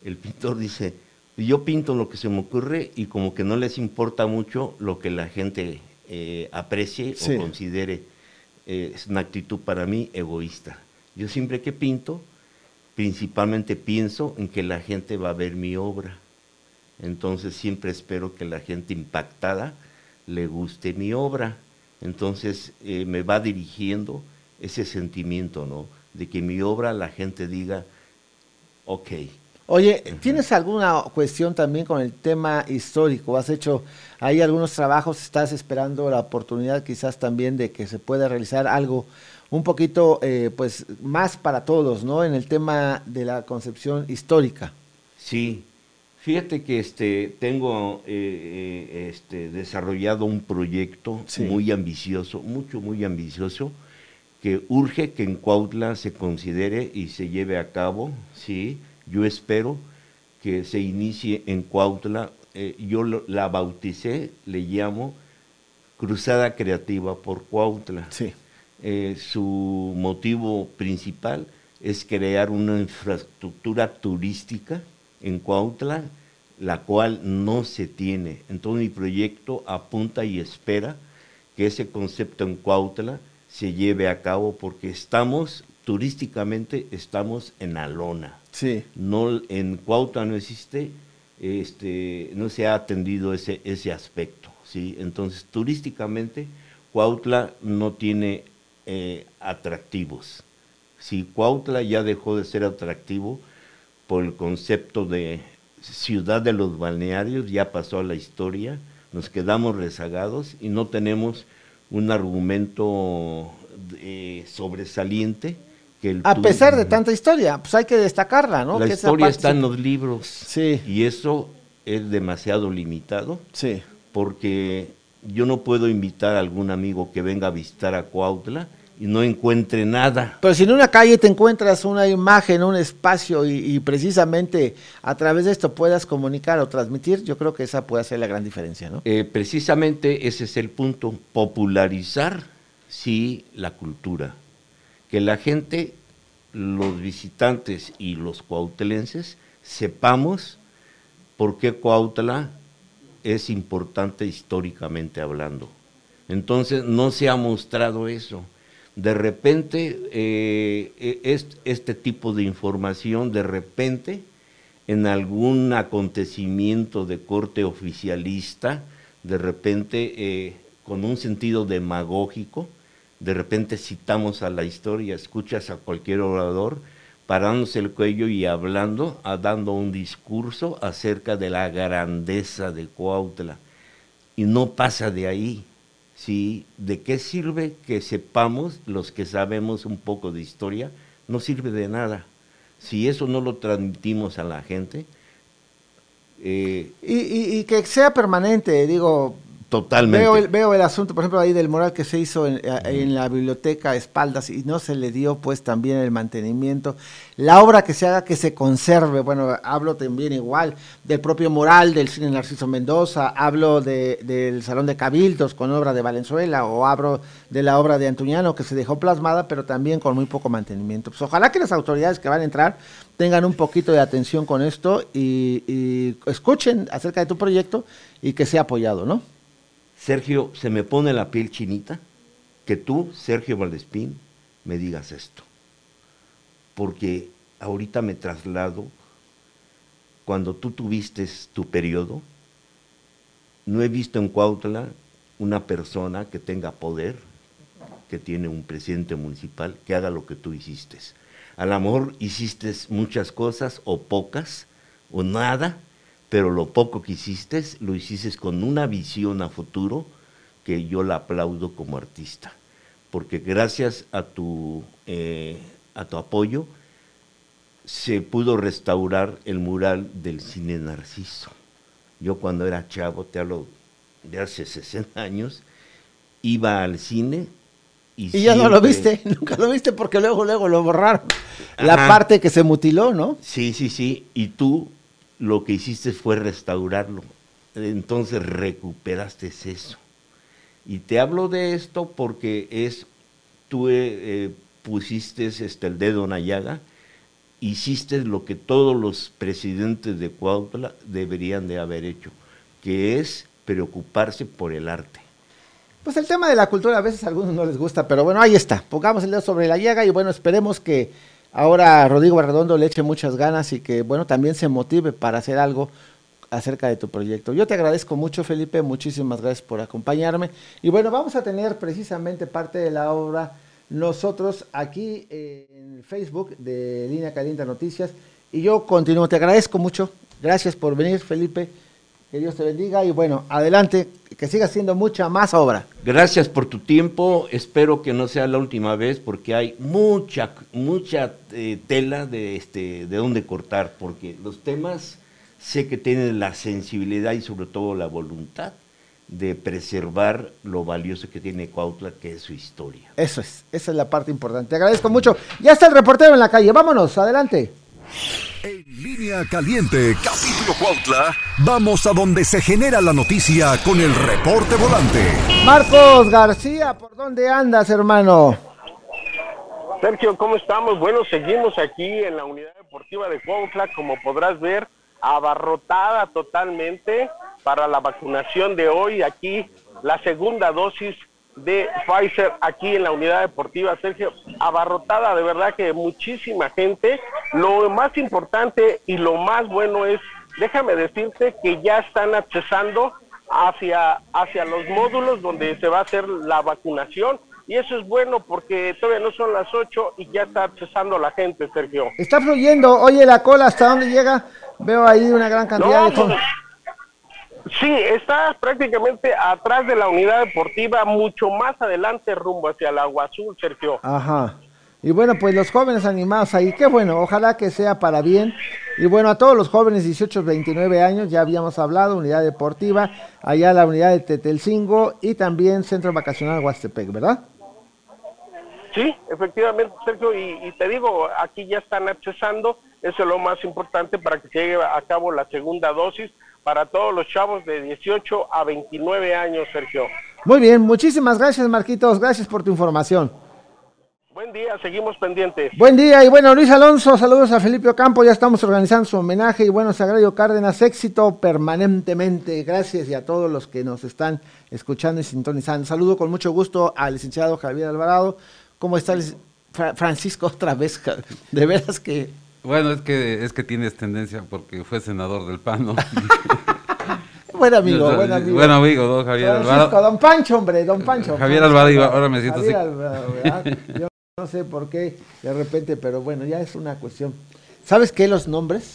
el pintor dice, yo pinto lo que se me ocurre y como que no les importa mucho lo que la gente eh, aprecie Sí. o considere. Eh, es una actitud para mí egoísta. Yo siempre que pinto, principalmente pienso en que la gente va a ver mi obra. Entonces siempre espero que la gente impactada le guste mi obra. Entonces eh, me va dirigiendo ese sentimiento, ¿no? De que mi obra la gente diga, ok, Oye, ¿tienes alguna cuestión también con el tema histórico? ¿Has hecho ahí algunos trabajos? ¿Estás esperando la oportunidad quizás también de que se pueda realizar algo un poquito eh, pues más para todos, ¿no? En el tema de la concepción histórica. Sí, fíjate que este tengo eh, eh, este desarrollado un proyecto Sí. muy ambicioso, mucho muy ambicioso, que urge que en Cuautla se considere y se lleve a cabo, sí. Yo espero que se inicie en Cuautla. eh, yo lo- la bauticé, le llamo Cruzada Creativa por Cuautla. Sí. Eh, su motivo principal es crear una infraestructura turística en Cuautla, la cual no se tiene. Entonces mi proyecto apunta y espera que ese concepto en Cuautla se lleve a cabo porque estamos, turísticamente, estamos en la lona. Sí. No, en Cuautla no existe, este, no se ha atendido ese, ese aspecto, ¿sí? Entonces, turísticamente, Cuautla no tiene eh, atractivos. Si Cuautla ya dejó de ser atractivo por el concepto de ciudad de los balnearios, ya pasó a la historia, nos quedamos rezagados y no tenemos un argumento eh, sobresaliente que el A pesar de tanta historia, pues hay que destacarla, ¿no? la Que historia está en los libros. Sí. Y eso es demasiado limitado. Sí. Porque yo no puedo invitar a algún amigo que venga a visitar a Cuautla y no encuentre nada. Pero si en una calle te encuentras una imagen, un espacio y, y precisamente a través de esto puedas comunicar o transmitir, yo creo que esa puede ser la gran diferencia, ¿no? Eh, precisamente ese es el punto, popularizar, sí, la cultura. Que la gente, los visitantes y los cuautlenses, sepamos por qué Cuautla es importante históricamente hablando. Entonces, no se ha mostrado eso. De repente, eh, e- es- este tipo de información, de repente, en algún acontecimiento de corte oficialista, de repente, eh, con un sentido demagógico, de repente citamos a la historia, escuchas a cualquier orador parándose el cuello y hablando, a- dando un discurso acerca de la grandeza de Cuautla. Y no pasa de ahí. ¿sí? ¿De qué sirve que sepamos, los que sabemos un poco de historia? No sirve de nada. Si eso no lo transmitimos a la gente, eh, y que sea permanente, digo, totalmente. Veo el, veo el asunto, por ejemplo, ahí del mural que se hizo en, la biblioteca espaldas y no se le dio pues también el mantenimiento. La obra que se haga que se conserve, bueno, hablo también igual del propio mural del cine Narciso Mendoza, hablo de- del Salón de Cabildos con obra de Valenzuela o hablo de la obra de Antuñano que se dejó plasmada pero también con muy poco mantenimiento. Pues ojalá que las autoridades que van a entrar tengan un poquito de atención con esto y, y escuchen acerca de tu proyecto y que sea apoyado, ¿no? Sergio, se me pone la piel chinita que tú, Sergio Valdespín, me digas esto. porque ahorita me traslado, cuando tú tuviste tu periodo, no he visto en Cuautla una persona que tenga poder, que tiene un presidente municipal, que haga lo que tú hiciste. A lo mejor hiciste muchas cosas o pocas o nada, pero lo poco que hiciste lo hiciste con una visión a futuro que yo la aplaudo como artista, porque gracias a tu, eh, a tu apoyo se pudo restaurar el mural del cine Narciso. Yo cuando era chavo, te hablo de hace 60 años, iba al cine y, y ya no lo viste, nunca lo viste porque luego, luego lo borraron. La parte que se mutiló, ¿no? Sí, sí, sí. Y tú lo que hiciste fue restaurarlo. Entonces recuperaste eso. Y te hablo de esto porque es, tú eh, eh, pusiste este, el dedo en la llaga, hiciste lo que todos los presidentes de Cuautla deberían de haber hecho, que es preocuparse por el arte. Pues el tema de la cultura a veces a algunos no les gusta, pero bueno, ahí está. Pongamos el dedo sobre la llaga y bueno, esperemos que ahora Rodrigo Barredondo le eche muchas ganas y que bueno, también se motive para hacer algo acerca de tu proyecto. Yo te agradezco mucho, Felipe, muchísimas gracias por acompañarme. Y bueno, vamos a tener precisamente parte de la obra nosotros aquí en Facebook de Línea Caliente Noticias. Y yo continúo, te agradezco mucho. Gracias por venir, Felipe. Que Dios te bendiga y bueno, adelante, que siga siendo mucha más obra. Gracias por tu tiempo, espero que no sea la última vez porque hay mucha, mucha eh, tela de, este, de dónde cortar, porque los temas sé que tienen la sensibilidad y sobre todo la voluntad de preservar lo valioso que tiene Cuautla, que es su historia. Eso es, esa es la parte importante. Te agradezco mucho. Ya está el reportero en la calle, vámonos, adelante. En línea caliente, capítulo Cuautla, vamos a donde se genera la noticia con el reporte volante. Marcos García, ¿por dónde andas, hermano? Sergio, ¿cómo estamos? Bueno, seguimos aquí en la unidad deportiva de Cuautla, como podrás ver, abarrotada totalmente para la vacunación de hoy. Aquí la segunda dosis de Pfizer aquí en la unidad deportiva, Sergio, abarrotada, de verdad que muchísima gente. Lo más importante y lo más bueno es, déjame decirte que ya están accesando hacia, hacia los módulos donde se va a hacer la vacunación. Y eso es bueno porque todavía no son las 8 y ya está accesando la gente, Sergio. Está fluyendo. Oye, la cola, ¿hasta dónde llega? Veo ahí una gran cantidad de... pues, Sí, está prácticamente atrás de la unidad deportiva, mucho más adelante rumbo hacia el Agua Azul, Sergio. Ajá. Y bueno, pues los jóvenes animados ahí, qué bueno, ojalá que sea para bien. Y bueno, a todos los jóvenes 18, 29 años, ya habíamos hablado, unidad deportiva, allá la unidad de Tetelcingo y también Centro Vacacional Huastepec, ¿verdad? Sí, efectivamente, Sergio, y, y te digo, aquí ya están accesando, eso es lo más importante para que llegue a cabo la segunda dosis para todos los chavos de 18 a 29 años, Sergio. Muy bien, muchísimas gracias, Marquitos, gracias por tu información. Buen día, seguimos pendientes. Buen día y bueno, Luis Alonso, saludos a Felipe Ocampo, ya estamos organizando su homenaje y bueno, Sagrario Cárdenas, éxito permanentemente, gracias y a todos los que nos están escuchando y sintonizando. Saludo con mucho gusto al licenciado Javier Alvarado, ¿cómo está Francisco otra vez? De veras que... Bueno, es que es que tienes tendencia porque fue senador del PAN, ¿no? buen amigo, buen amigo. Buen amigo, don Javier Francisco. Don Pancho, hombre, don Pancho. Javier Alvarado, ahora me siento Javier así. ¿verdad? Yo no sé por qué de repente, pero bueno, ya es una cuestión. ¿Sabes qué? Los nombres,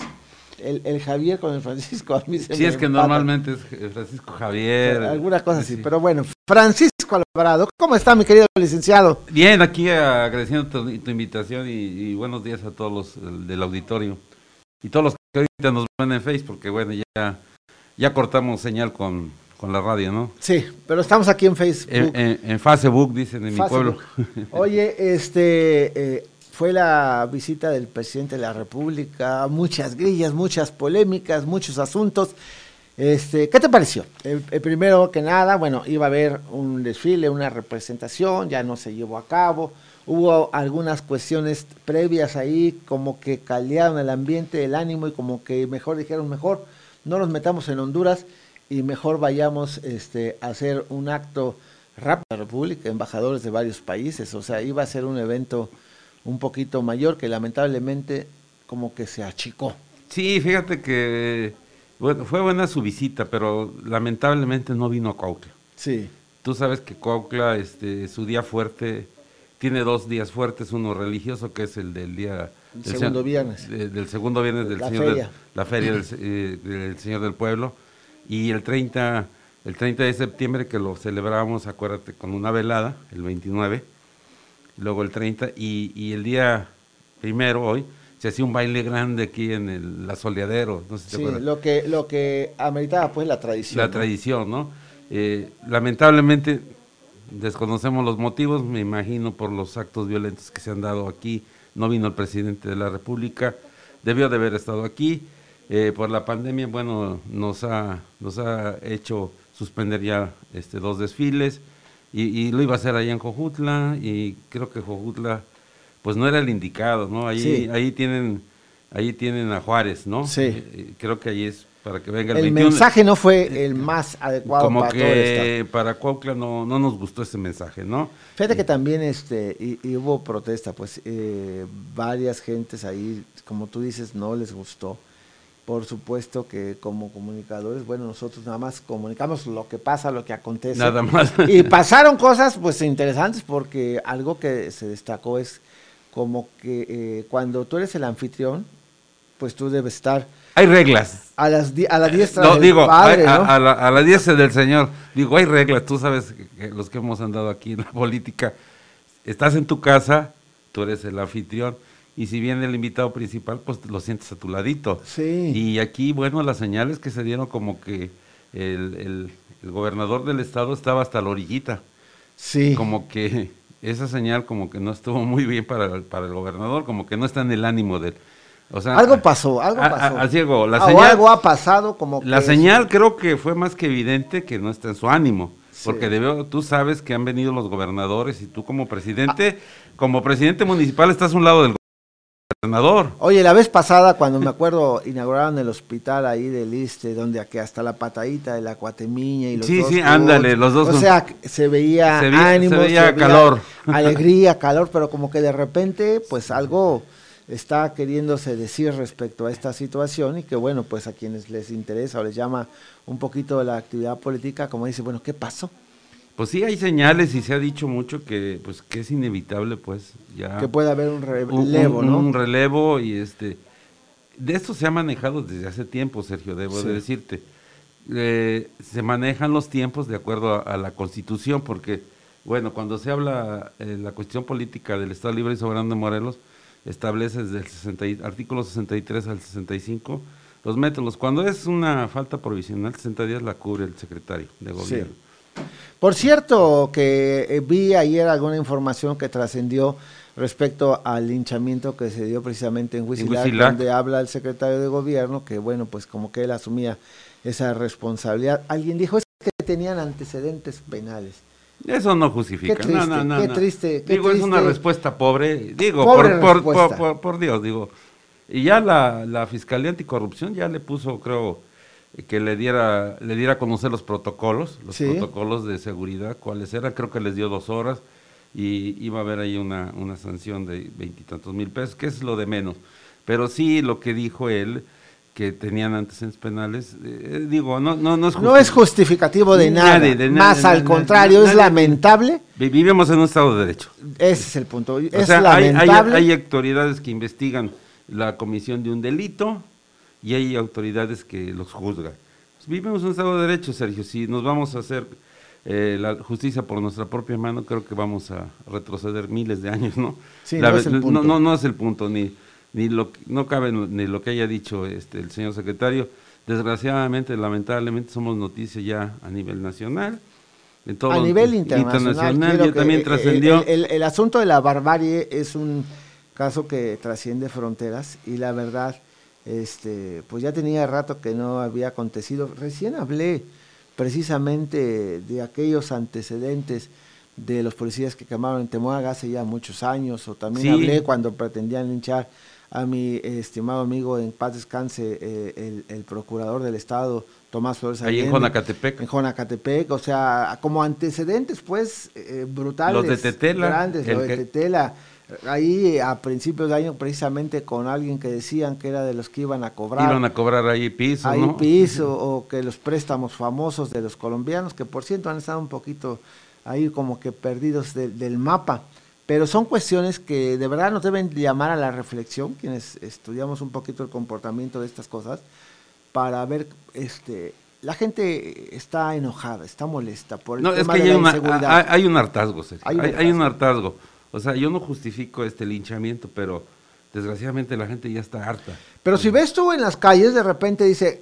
el, el Javier con el Francisco, a mí se Sí, me es que empatan. normalmente es eh, Francisco Javier. Alguna cosa así, pero bueno. Francisco Alvarado, ¿cómo está mi querido licenciado? Bien, aquí agradeciendo tu, tu invitación y, y buenos días a todos los del, auditorio. Y todos los que ahorita nos ven en Facebook, porque bueno, ya, ya cortamos señal con, con la radio, ¿no? Sí, pero estamos aquí en Facebook. En, en- en Facebook, dicen en mi Facebook. pueblo. Oye, este eh, fue la visita del presidente de la República, muchas grillas, muchas polémicas, muchos asuntos. Este, ¿qué te pareció? El, primero que nada, bueno, iba a haber un desfile, una representación, ya no se llevó a cabo. Hubo algunas cuestiones previas ahí, como que caldearon el ambiente, el ánimo y como que mejor dijeron, mejor no nos metamos en Honduras y mejor vayamos este, a hacer un acto rápido en la República, embajadores de varios países, o sea, iba a ser un evento un poquito mayor que lamentablemente como que se achicó. Sí, fíjate que bueno, fue buena su visita, pero lamentablemente no vino a Cuautla. Sí. Tú sabes que Cuautla, este, su día fuerte, tiene dos días fuertes, uno religioso que es el del día... El del segundo se- viernes. de- del segundo viernes del La Señor del- feria. la feria del, eh, del Señor del Pueblo. Y el 30, el 30 de septiembre que lo celebrábamos, acuérdate, con una velada, el 29, luego el 30, y, y el día primero, hoy, se hacía un baile grande aquí en el, la Soleadero, no sé si te Sí, acuerdas. lo que, lo que ameritaba pues la tradición. La ¿no? tradición, ¿no? Eh, lamentablemente desconocemos los motivos, me imagino por los actos violentos que se han dado aquí. No vino el presidente de la República, debió de haber estado aquí. Eh, por la pandemia, bueno, nos ha, nos ha hecho suspender ya este, dos desfiles y, y lo iba a hacer allá en Jojutla y creo que Jojutla pues no era el indicado, ¿no? Ahí, Sí. ahí tienen ahí tienen a Juárez, ¿no? Sí. Eh, creo que ahí es para que venga el, El 21. mensaje no fue el más adecuado como para todo el que para Cuautla no, no nos gustó ese mensaje, ¿no? Fíjate que también este y, y hubo protesta, pues eh, varias gentes ahí, como tú dices, no les gustó. Por supuesto que como comunicadores, bueno, nosotros nada más comunicamos lo que pasa, lo que acontece. Nada más. Y pasaron cosas pues interesantes porque algo que se destacó es como que eh, cuando tú eres el anfitrión, pues tú debes estar Hay reglas. a las a la diestra No, del digo, padre, hay- a, ¿no? a la, a la diestra del Señor. Digo, hay reglas, tú sabes que, que los que hemos andado aquí en la política, estás en tu casa, tú eres el anfitrión, y si viene el invitado principal, pues lo sientes a tu ladito. Sí. Y aquí, bueno, las señales que se dieron como que el, el- el gobernador del estado estaba hasta la orillita. Sí. Como que esa señal como que no estuvo muy bien para, el- para el gobernador, como que no está en el ánimo de él. O sea, algo pasó, algo a- pasó. así digo, la Ah, o señal- algo ha pasado como la que- señal creo que fue más que evidente que no está en su ánimo, Sí. porque debió, tú sabes que han venido los gobernadores y tú como presidente, como presidente municipal estás a un lado del gobernador. Oye, la vez pasada, cuando me acuerdo, inauguraron el hospital ahí del Iste, donde aquí hasta la patadita de la cuatemiña y los Sí, dos sí, ándale, los dos O sea, se veía Se ánimo, se veía calor. alegría, calor, pero como que de repente, pues algo está queriéndose decir respecto a esta situación y que bueno, pues a quienes les interesa o les llama un poquito la actividad política, como dice, bueno, ¿qué pasó? Pues sí, hay señales y se ha dicho mucho que pues que es inevitable pues ya Que puede haber un un- un- relevo, ¿no? Un relevo y este de esto se ha manejado desde hace tiempo, Sergio, debo Sí. de decirte. Eh, se manejan los tiempos de acuerdo a, a la Constitución, porque, bueno, cuando se habla eh, la cuestión política del Estado Libre y Soberano de Morelos, establece desde el 60 y- artículo 63 al 65 los métodos. Cuando es una falta provisional, 60 días la cubre el secretario de gobierno. Por cierto, que eh, vi ayer alguna información que trascendió respecto al linchamiento que se dio precisamente en Huitzilac. donde habla el secretario de gobierno que, bueno, pues como que él asumía esa responsabilidad. Alguien dijo es que tenían antecedentes penales. Eso no justifica. Qué triste, no, no, no, qué triste, qué digo, es una respuesta pobre. Digo, Pobre por, por, respuesta. por- por- por Dios, digo. Y ya la, la Fiscalía Anticorrupción ya le puso, creo, que le diera, le diera a conocer los protocolos, los Sí. protocolos de seguridad, cuáles eran. Creo que les dio dos horas y iba a haber ahí una, una sanción de veintitantos mil pesos, que es lo de menos. Pero sí lo que dijo él, que tenían antecedentes penales, eh, digo, no, no, no es No es justificativo de nada, Nadie, de más al contrario, es lamentable. Vi- Vivimos en un Estado de Derecho. Ese es el punto. O es sea, hay, hay- lamentable. hay autoridades que investigan la comisión de un delito y hay autoridades que los juzgan. Pues vivimos en un Estado de Derecho, Sergio. Si nos vamos a hacer eh, la justicia por nuestra propia mano, creo que vamos a retroceder miles de años, ¿no? Sí, La no es el no, punto. no, no es el punto, ni, ni lo, que- no cabe ni lo que haya dicho este, el señor secretario. Desgraciadamente, lamentablemente, somos noticia ya a nivel nacional. En todo a nivel internacional, ya que, también eh, trascendió. El, el- el asunto de la barbarie es un caso que trasciende fronteras y la verdad, este, pues ya tenía rato que no había acontecido. Recién hablé precisamente de aquellos antecedentes de los policías que quemaron en Temuaga hace ya muchos años, o también Sí. hablé cuando pretendían linchar a mi estimado amigo en paz descanse, eh, el, el procurador del estado, Tomás Flores Ahí en Allende. Jonacatepec. En Jonacatepec, o sea, como antecedentes, pues, eh, brutales. Los de Tetela, Grandes, el lo de que- Tetela. Ahí a principios de año precisamente con alguien que decían que era de los que iban a cobrar. Iban a cobrar ahí piso, ahí ¿no? piso o que los préstamos famosos de los colombianos, que por cierto han estado un poquito ahí como que perdidos de- del mapa. Pero son cuestiones que de verdad nos deben llamar a la reflexión, quienes estudiamos un poquito el comportamiento de estas cosas, para ver, este, la gente está enojada, está molesta por el No, es tema que de hay, la una- inseguridad. hay, hay un hartazgo, Sergio. Hay hay un hartazgo. O sea, yo no justifico este linchamiento, pero desgraciadamente la gente ya está harta. Pero si ves tú en las calles, de repente dice,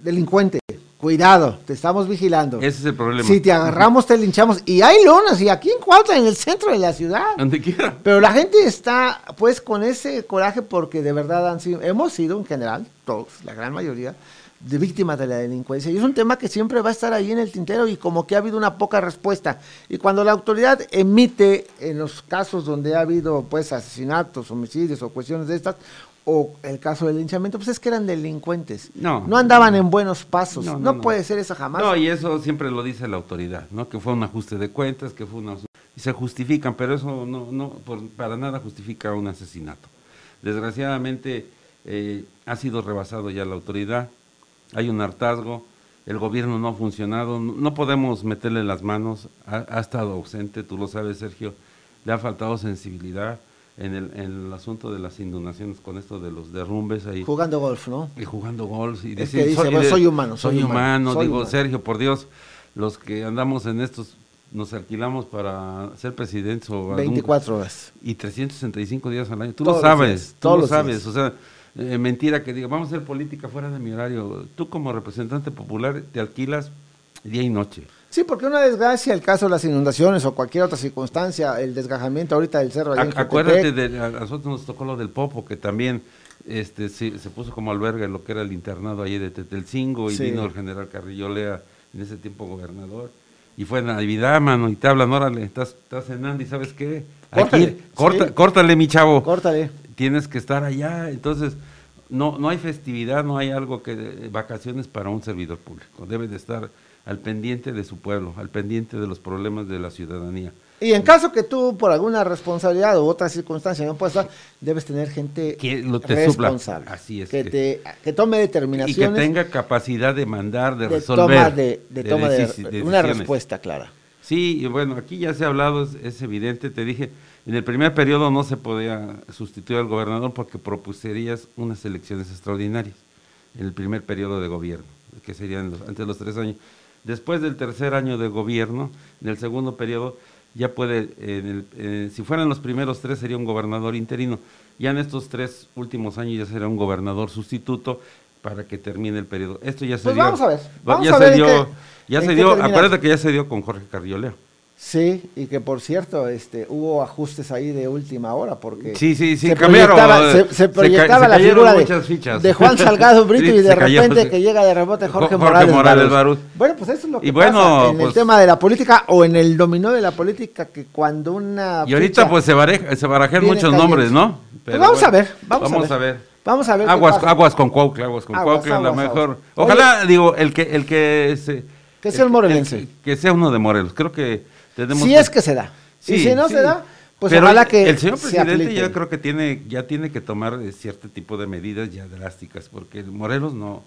delincuente, cuidado, te estamos vigilando. Ese es el problema. Si te agarramos, te linchamos. Y hay lonas, y aquí en Cuautla, en el centro de la ciudad. Donde quiera. Pero la gente está, pues, con ese coraje porque de verdad han sido, hemos sido en general, todos, la gran mayoría, de víctimas de la delincuencia. Y es un tema que siempre va a estar ahí en el tintero y como que ha habido una poca respuesta. Y cuando la autoridad emite, en los casos donde ha habido, pues, asesinatos, homicidios o cuestiones de estas, o el caso del linchamiento, pues es que eran delincuentes. No. No andaban en buenos pasos. No, No, no, no. puede ser eso jamás. No, y eso siempre lo dice la autoridad, ¿no? Que fue un ajuste de cuentas, que fue una... Y se justifican, pero eso no, no por- para nada justifica un asesinato. Desgraciadamente eh, ha sido rebasado ya la autoridad, hay un hartazgo, el gobierno no ha funcionado, no, podemos meterle las manos, ha, ha estado ausente, tú lo sabes, Sergio, le ha faltado sensibilidad en el, en el asunto de las inundaciones con esto de los derrumbes ahí. Jugando golf, ¿no? Y jugando golf. Y Es decir, que dice, soy, "Bueno, de- soy humano, soy soy humano, humano", soy digo, humano. Sergio, por Dios, los que andamos en estos, nos alquilamos para ser presidentes o algún- 24 horas. Y 365 días al año. Tú Todos lo sabes, días, tú todos lo sabes. días. O sea, eh, mentira que diga, vamos a hacer política fuera de mi horario. Tú como representante popular te alquilas día y noche. Sí, porque una desgracia, el caso de las inundaciones o cualquier otra circunstancia, el desgajamiento ahorita del cerro. allá en Ac- Acuérdate, de, a nosotros nos tocó lo del Popo, que también este, se, se puso como albergue lo que era el internado ahí de Tetelcingo y Sí. vino el general Carrillo Lea, en ese tiempo gobernador. Y fue Navidad, mano, y te hablan, órale, estás, estás cenando y ¿sabes qué? Córtale, Aquí, corta, sí. córtale, mi chavo. Córtale. Tienes que estar allá. Entonces, no, no hay festividad, no hay algo que, eh, vacaciones para un servidor público. Debe de estar al pendiente de su pueblo, al pendiente de los problemas de la ciudadanía. Y en caso que tú, por alguna responsabilidad u otra circunstancia no puedas estar, debes tener gente Que lo te supla. responsable. Así es. Que, que- te, que tome y determinaciones. que tenga capacidad de mandar, de, de resolver. toma de, de toma de- deci- una respuesta clara. Sí, y bueno, aquí ya se ha hablado, es, es evidente, te dije, en el primer periodo no se podía sustituir al gobernador porque propuserías unas elecciones extraordinarias en el primer periodo de gobierno, que serían los, antes de los tres años. Después del tercer año de gobierno, en el segundo periodo, ya puede, en el- eh, si fueran los primeros tres sería un gobernador interino, ya en estos tres últimos años ya será un gobernador sustituto para que termine el periodo. Esto ya se Pues dio. vamos a ver, va- vamos ya a se ver en dio, qué- ya se dio, acuérdate que ya se dio con Jorge Carriolea. Sí, y que por cierto, este, hubo ajustes ahí de última hora porque Sí, sí, sí, se cambiaron, proyectaba, eh, se, proyectaba se la figura de, Juan Salgado Brito Sí, y de cayó, repente que llega de rebote Jorge, Jorge Morales, Morales. Bueno, pues eso es lo que Y bueno, pasa en el pues- tema de la política o en el dominó de la política que cuando una Y ahorita pues se, bareja- se barajan viene muchos nombres, ¿no? Pues vamos a ver, vamos a ver. a ver. Vamos a ver Aguas, aguas con Cuautla, aguas con Aguas, Cuautla, la aguas, mejor. aguas. Ojalá, digo, el que el que se Que sea el morelense. el- que sea uno de Morelos. Creo que tenemos si es que se da. y si no sí. se da, pues Pero ojalá que el señor se presidente apliquen. ya creo que tiene ya tiene que tomar eh, cierto tipo de medidas ya drásticas porque Morelos no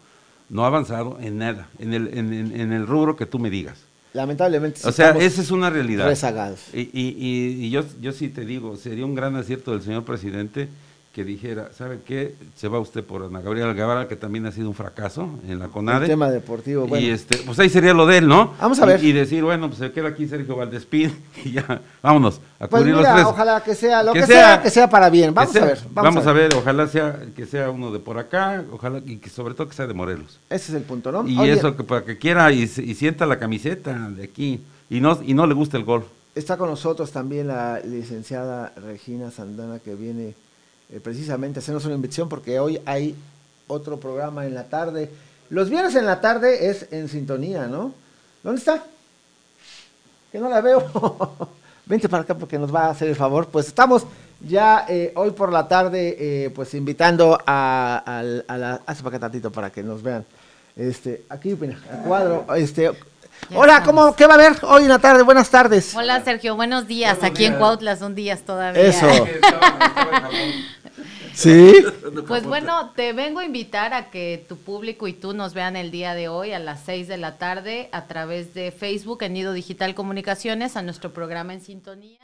no ha avanzado en nada, en el en, en- en el rubro que tú me digas. Lamentablemente. sí O sea, esa es una realidad. Rezagados. Y, y, y- y yo, yo sí te digo, sería un gran acierto del señor presidente que dijera, ¿sabe qué? Se va usted por Ana Gabriela Guevara, que también ha sido un fracaso en la CONADE. El tema deportivo, bueno. Y este, pues ahí sería lo de él, ¿no? Vamos a ver. Y, decir, bueno, pues se queda aquí Sergio Valdespín y ya, vámonos, a Pues cubrir mira, los tres. ojalá que sea, lo Que que, sea- sea, que sea para bien. Vamos sea- a ver. Vamos, a, ver. ojalá sea que sea uno de por acá, ojalá y que sobre todo que sea de Morelos. Ese es el punto, ¿no? Y Oye, eso que para que quiera y, y sienta la camiseta de aquí y no y no le gusta el golf. Está con nosotros también la licenciada Regina Sandana que viene eh, precisamente a hacernos una invitación porque hoy hay otro programa en la tarde. Los viernes en la tarde es en sintonía, ¿no? ¿Dónde está? Que no la veo. Vente para acá porque nos va a hacer el favor. Pues estamos ya eh, hoy por la tarde eh, pues invitando a, al- a la... Hace para acá tantito para que nos vean. Este, aquí, mira, el cuadro. Este, Hola, ¿cómo, ¿qué va a haber hoy en la tarde? Buenas tardes. Hola Sergio, buenos días. Aquí en Cuautla son días todavía. Eso. ¿Sí? Pues bueno, te vengo a invitar a que tu público y tú nos vean el día de hoy a las 6 de la tarde a través de Facebook en Nido Digital Comunicaciones a nuestro programa en sintonía.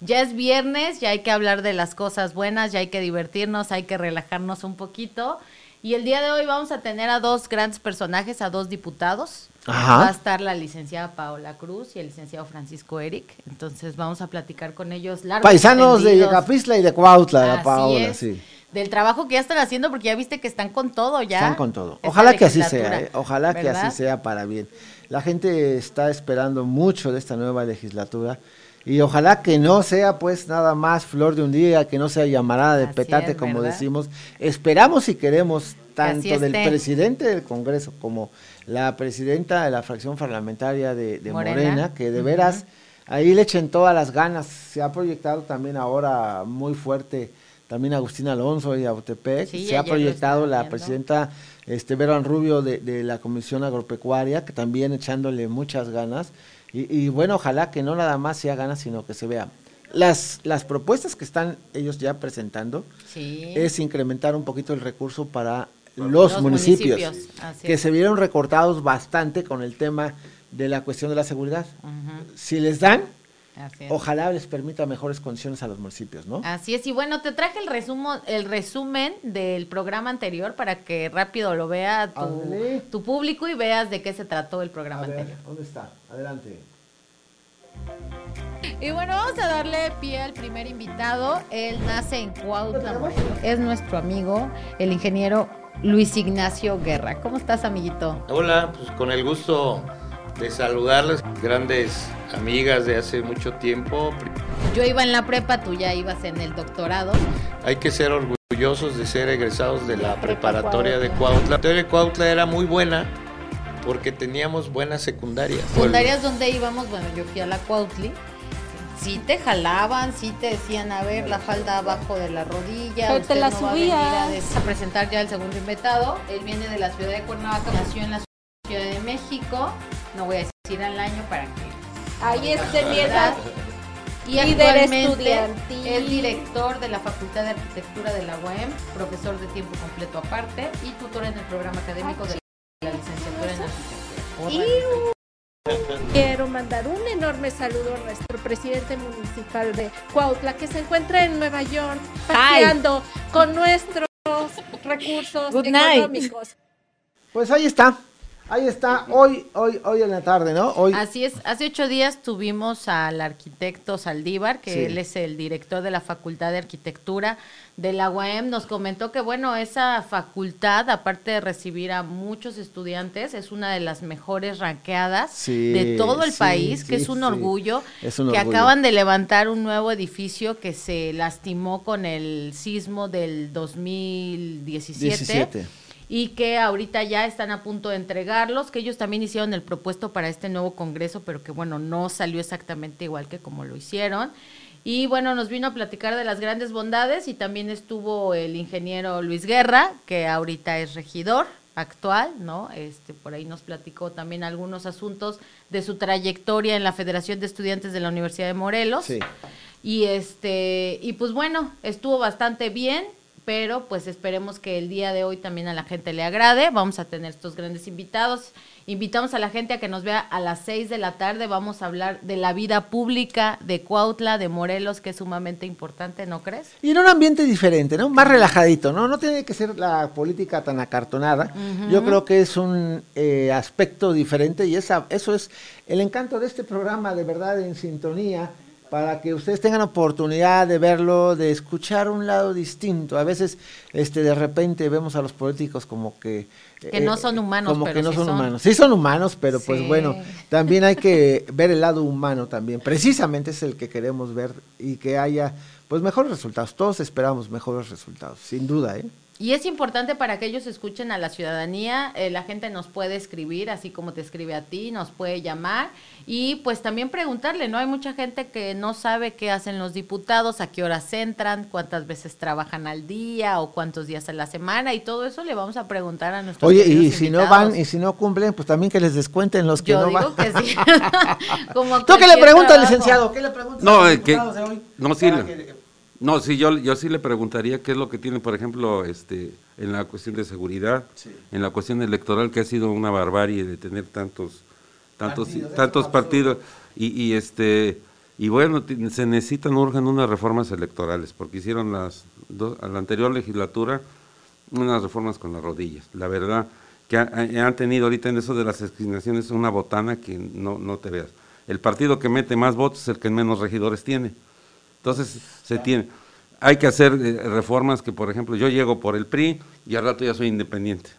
Ya es viernes, ya hay que hablar de las cosas buenas, ya hay que divertirnos, hay que relajarnos un poquito. Y el día de hoy vamos a tener a dos grandes personajes, a dos diputados. Ajá. Va a estar la licenciada Paola Cruz y el licenciado Francisco Eric. Entonces vamos a platicar con ellos largo. y Paisanos de. Yecapistla y de Cuautla, la Paola, es. sí. Del trabajo que ya están haciendo, porque ya viste que están con todo ya. Están con todo. Ojalá que así sea, ¿eh? ojalá que así sea para bien. La gente está esperando mucho de esta nueva legislatura y ojalá que no sea pues nada más flor de un día, que no sea llamarada de Así petate es, como ¿verdad? decimos. Esperamos y queremos tanto del presidente del Congreso como la presidenta de la fracción parlamentaria de, de Morena. Morena. que de veras ahí le echen todas las ganas. Se ha proyectado también ahora muy fuerte también Agustín Alonso y Autepec. Sí, se ha proyectado la viendo. presidenta este Veron Rubio de, de la Comisión Agropecuaria, que también echándole muchas ganas. Y, y bueno, ojalá que no nada más sea ganas, sino que se vea. Las, las propuestas que están ellos ya presentando Sí. es incrementar un poquito el recurso para los, Los municipios, que es. se vieron recortados bastante con el tema de la cuestión de la seguridad. Si les dan, ojalá les permita mejores condiciones a los municipios, ¿no? Así es, y bueno, te traje el resumo, el resumen del programa anterior para que rápido lo vea tu, público y veas de qué se trató el programa A ver, anterior. ¿dónde está? Adelante. Y bueno, vamos a darle pie al primer invitado. Él nace en Cuautla. Es nuestro amigo, el ingeniero Luis Ignacio Guerra. ¿Cómo estás, amiguito? Hola, pues con el gusto de saludarles, grandes amigas de hace mucho tiempo. Yo iba en la prepa, tú ya ibas en el doctorado. Hay que ser orgullosos de ser egresados de la preparatoria de Cuautla. La preparatoria de Cuautla era muy buena porque teníamos buenas secundarias. Secundarias donde íbamos, bueno, yo fui a la Cuautli. Sí te jalaban, sí te decían, a ver, la falda abajo de la rodilla. Pero te usted la no va a venir a presentar ya el segundo invitado. Él viene de la ciudad de Cuernavaca, nació en la Ciudad de México. No voy a decir al año para que... Ahí es de mi edad. Y Líder actualmente estudiantil. es director de la Facultad de Arquitectura de la UAM, profesor de tiempo completo aparte y tutor en el programa académico de la licenciatura en arquitectura. Y quiero mandar un enorme saludo a nuestro presidente municipal de Cuautla, que se encuentra en Nueva York paseando con nuestros recursos Good night. económicos. Pues ahí está, ahí está, hoy, hoy, hoy en la tarde, ¿no? Hoy, Así es, hace ocho días tuvimos al arquitecto Saldívar, que Sí. él es el director de la Facultad de Arquitectura de la UAM, nos comentó que bueno, esa facultad, aparte de recibir a muchos estudiantes, es una de las mejores ranqueadas Sí, de todo el sí, país, que es un orgullo, Es un que orgullo. acaban de levantar un nuevo edificio que se lastimó con el sismo del 2017 17. Y que ahorita ya están a punto de entregarlos, que ellos también hicieron el propuesto para este nuevo Congreso, pero que bueno, no salió exactamente igual que como lo hicieron. Y bueno, nos vino a platicar de las grandes bondades y también estuvo el ingeniero Luis Guerra, que ahorita es regidor actual, ¿no? Este por ahí nos platicó también algunos asuntos de su trayectoria en la Federación de Estudiantes de la Universidad de Morelos. Sí. Y este, y pues bueno, estuvo bastante bien, pero pues esperemos que el día de hoy también a la gente le agrade. Vamos a tener estos grandes invitados. Invitamos a la gente a que nos vea a las 6 de la tarde. Vamos a hablar de la vida pública de Cuautla, de Morelos, que es sumamente importante, ¿no crees? Y en un ambiente diferente, ¿no? Más relajadito, ¿no? No tiene que ser la política tan acartonada. Yo creo que es un eh, aspecto diferente y esa, eso es el encanto de este programa, de verdad, en sintonía, para que ustedes tengan oportunidad de verlo, de escuchar un lado distinto. A veces, este, de repente vemos a los políticos como que... Que no son humanos, Como pero que no sí son, son. humanos. Sí son humanos, pero pues bueno, también hay que ver el lado humano también. Precisamente es el que queremos ver y que haya pues mejores resultados. Todos esperamos mejores resultados, sin duda, ¿eh? Y es importante para que ellos escuchen a la ciudadanía, eh, la gente nos puede escribir, así como te escribe a ti, nos puede llamar y pues también preguntarle, ¿no? Hay mucha gente que no sabe qué hacen los diputados, a qué horas entran, cuántas veces trabajan al día o cuántos días a la semana y todo eso le vamos a preguntar a nuestros Oye, y si no van y si no cumplen, pues también que les descuenten los que Yo no digo van. que sí. Como ¿Tú qué le preguntas, trabajo. licenciado? ¿Qué le preguntas No, a los que, de hoy? no, sí, Para le- que- no, sí, yo, yo sí le preguntaría qué es lo que tiene, por ejemplo, este, en la cuestión de seguridad, en la cuestión electoral, que ha sido una barbarie de tener tantos, tantos, Partidos, tantos eso es partidos, y, y este, y bueno, se necesitan, urgen unas reformas electorales, porque hicieron las dos, a la anterior legislatura unas reformas con las rodillas, la verdad, que ha- ha- han tenido ahorita en eso de las asignaciones una botana que no, no te veas. El partido que mete más votos es el que menos regidores tiene. Entonces, se tiene. Hay que hacer eh, reformas que, por ejemplo, yo llego por el PRI y al rato ya soy independiente.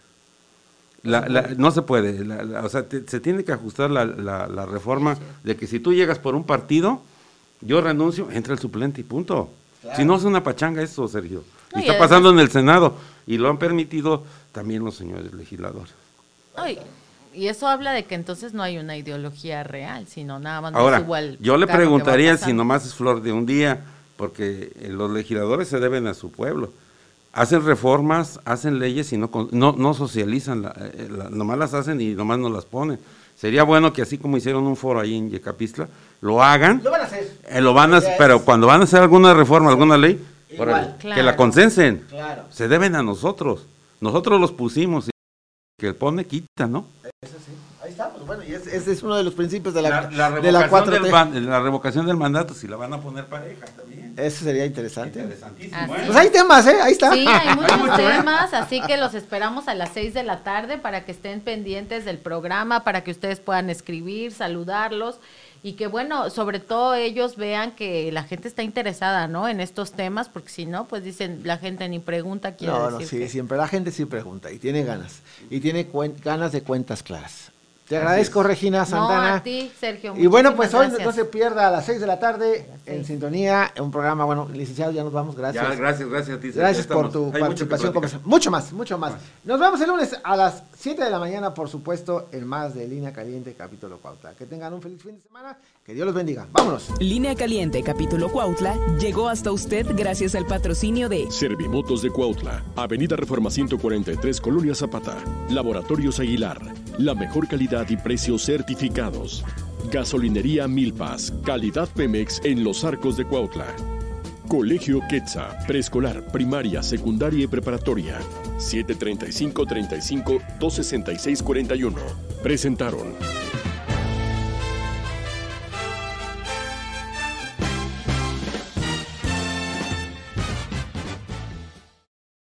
La- la- no se puede. la- la- o sea, te- se tiene que ajustar la, reforma de que si tú llegas por un partido, yo renuncio, entra el suplente y punto. Si no es una pachanga eso, Sergio. Y No, y está pasando en el Senado y lo han permitido también los señores legisladores. Ay, y eso habla de que entonces no hay una ideología real, sino nada más Ahora, es igual yo le preguntaría si nomás es flor de un día, porque los legisladores se deben a su pueblo. Hacen reformas, hacen leyes y no, con- no, no socializan, la- eh, la- nomás las hacen y nomás no las ponen. Sería bueno que así como hicieron un foro ahí en Yecapistla, lo hagan, Lo van a hacer. eh, lo van a, pero cuando van a hacer alguna reforma, alguna ley, Igual. órale, que Claro. la consensen. Claro. Se deben a nosotros. Nosotros los pusimos y que pone quita, ¿no? Eso sí. Ahí está, pues bueno, y ese, ese es uno de los principios de la, La, la de la revocación 4T. del ban- la revocación del mandato, si la van a poner pareja también. Eso sería interesante. Interesantísimo. Bueno. Pues hay temas, ¿eh? Ahí está. Sí, hay muchos mucho, ¿eh? temas, así que los esperamos a las 6 de la tarde para que estén pendientes del programa, para que ustedes puedan escribir, saludarlos y que bueno, sobre todo ellos vean que la gente está interesada, ¿no? En estos temas, porque si no, pues dicen, la gente ni pregunta, quiere No, no, decir sí, que... siempre la gente sí pregunta y tiene ganas. Y tiene ganas de cuentas claras. Te agradezco, Regina No, Santana. a ti, Sergio. Y bueno, pues hoy gracias. no se pierda a las 6 de la tarde en sintonía, un programa, bueno, licenciado, ya nos vamos, gracias. Ya, gracias, gracias a ti. Sergio, Gracias por tu Hay participación. Mucho más, mucho más. Nos vemos el lunes a las 7 de la mañana, por supuesto, en más de Línea Caliente, capítulo Cuautla. Que tengan un feliz fin de semana, que Dios los bendiga. Vámonos. Línea Caliente, capítulo Cuautla, llegó hasta usted gracias al patrocinio de Servimotos de Cuautla, Avenida Reforma 143, Colonia Zapata. Laboratorios Aguilar, la mejor calidad y precios certificados. Gasolinería Milpas, calidad Pemex en los arcos de Cuautla. Colegio Quetza, preescolar, primaria, secundaria y preparatoria. 735-35-266-41. Presentaron.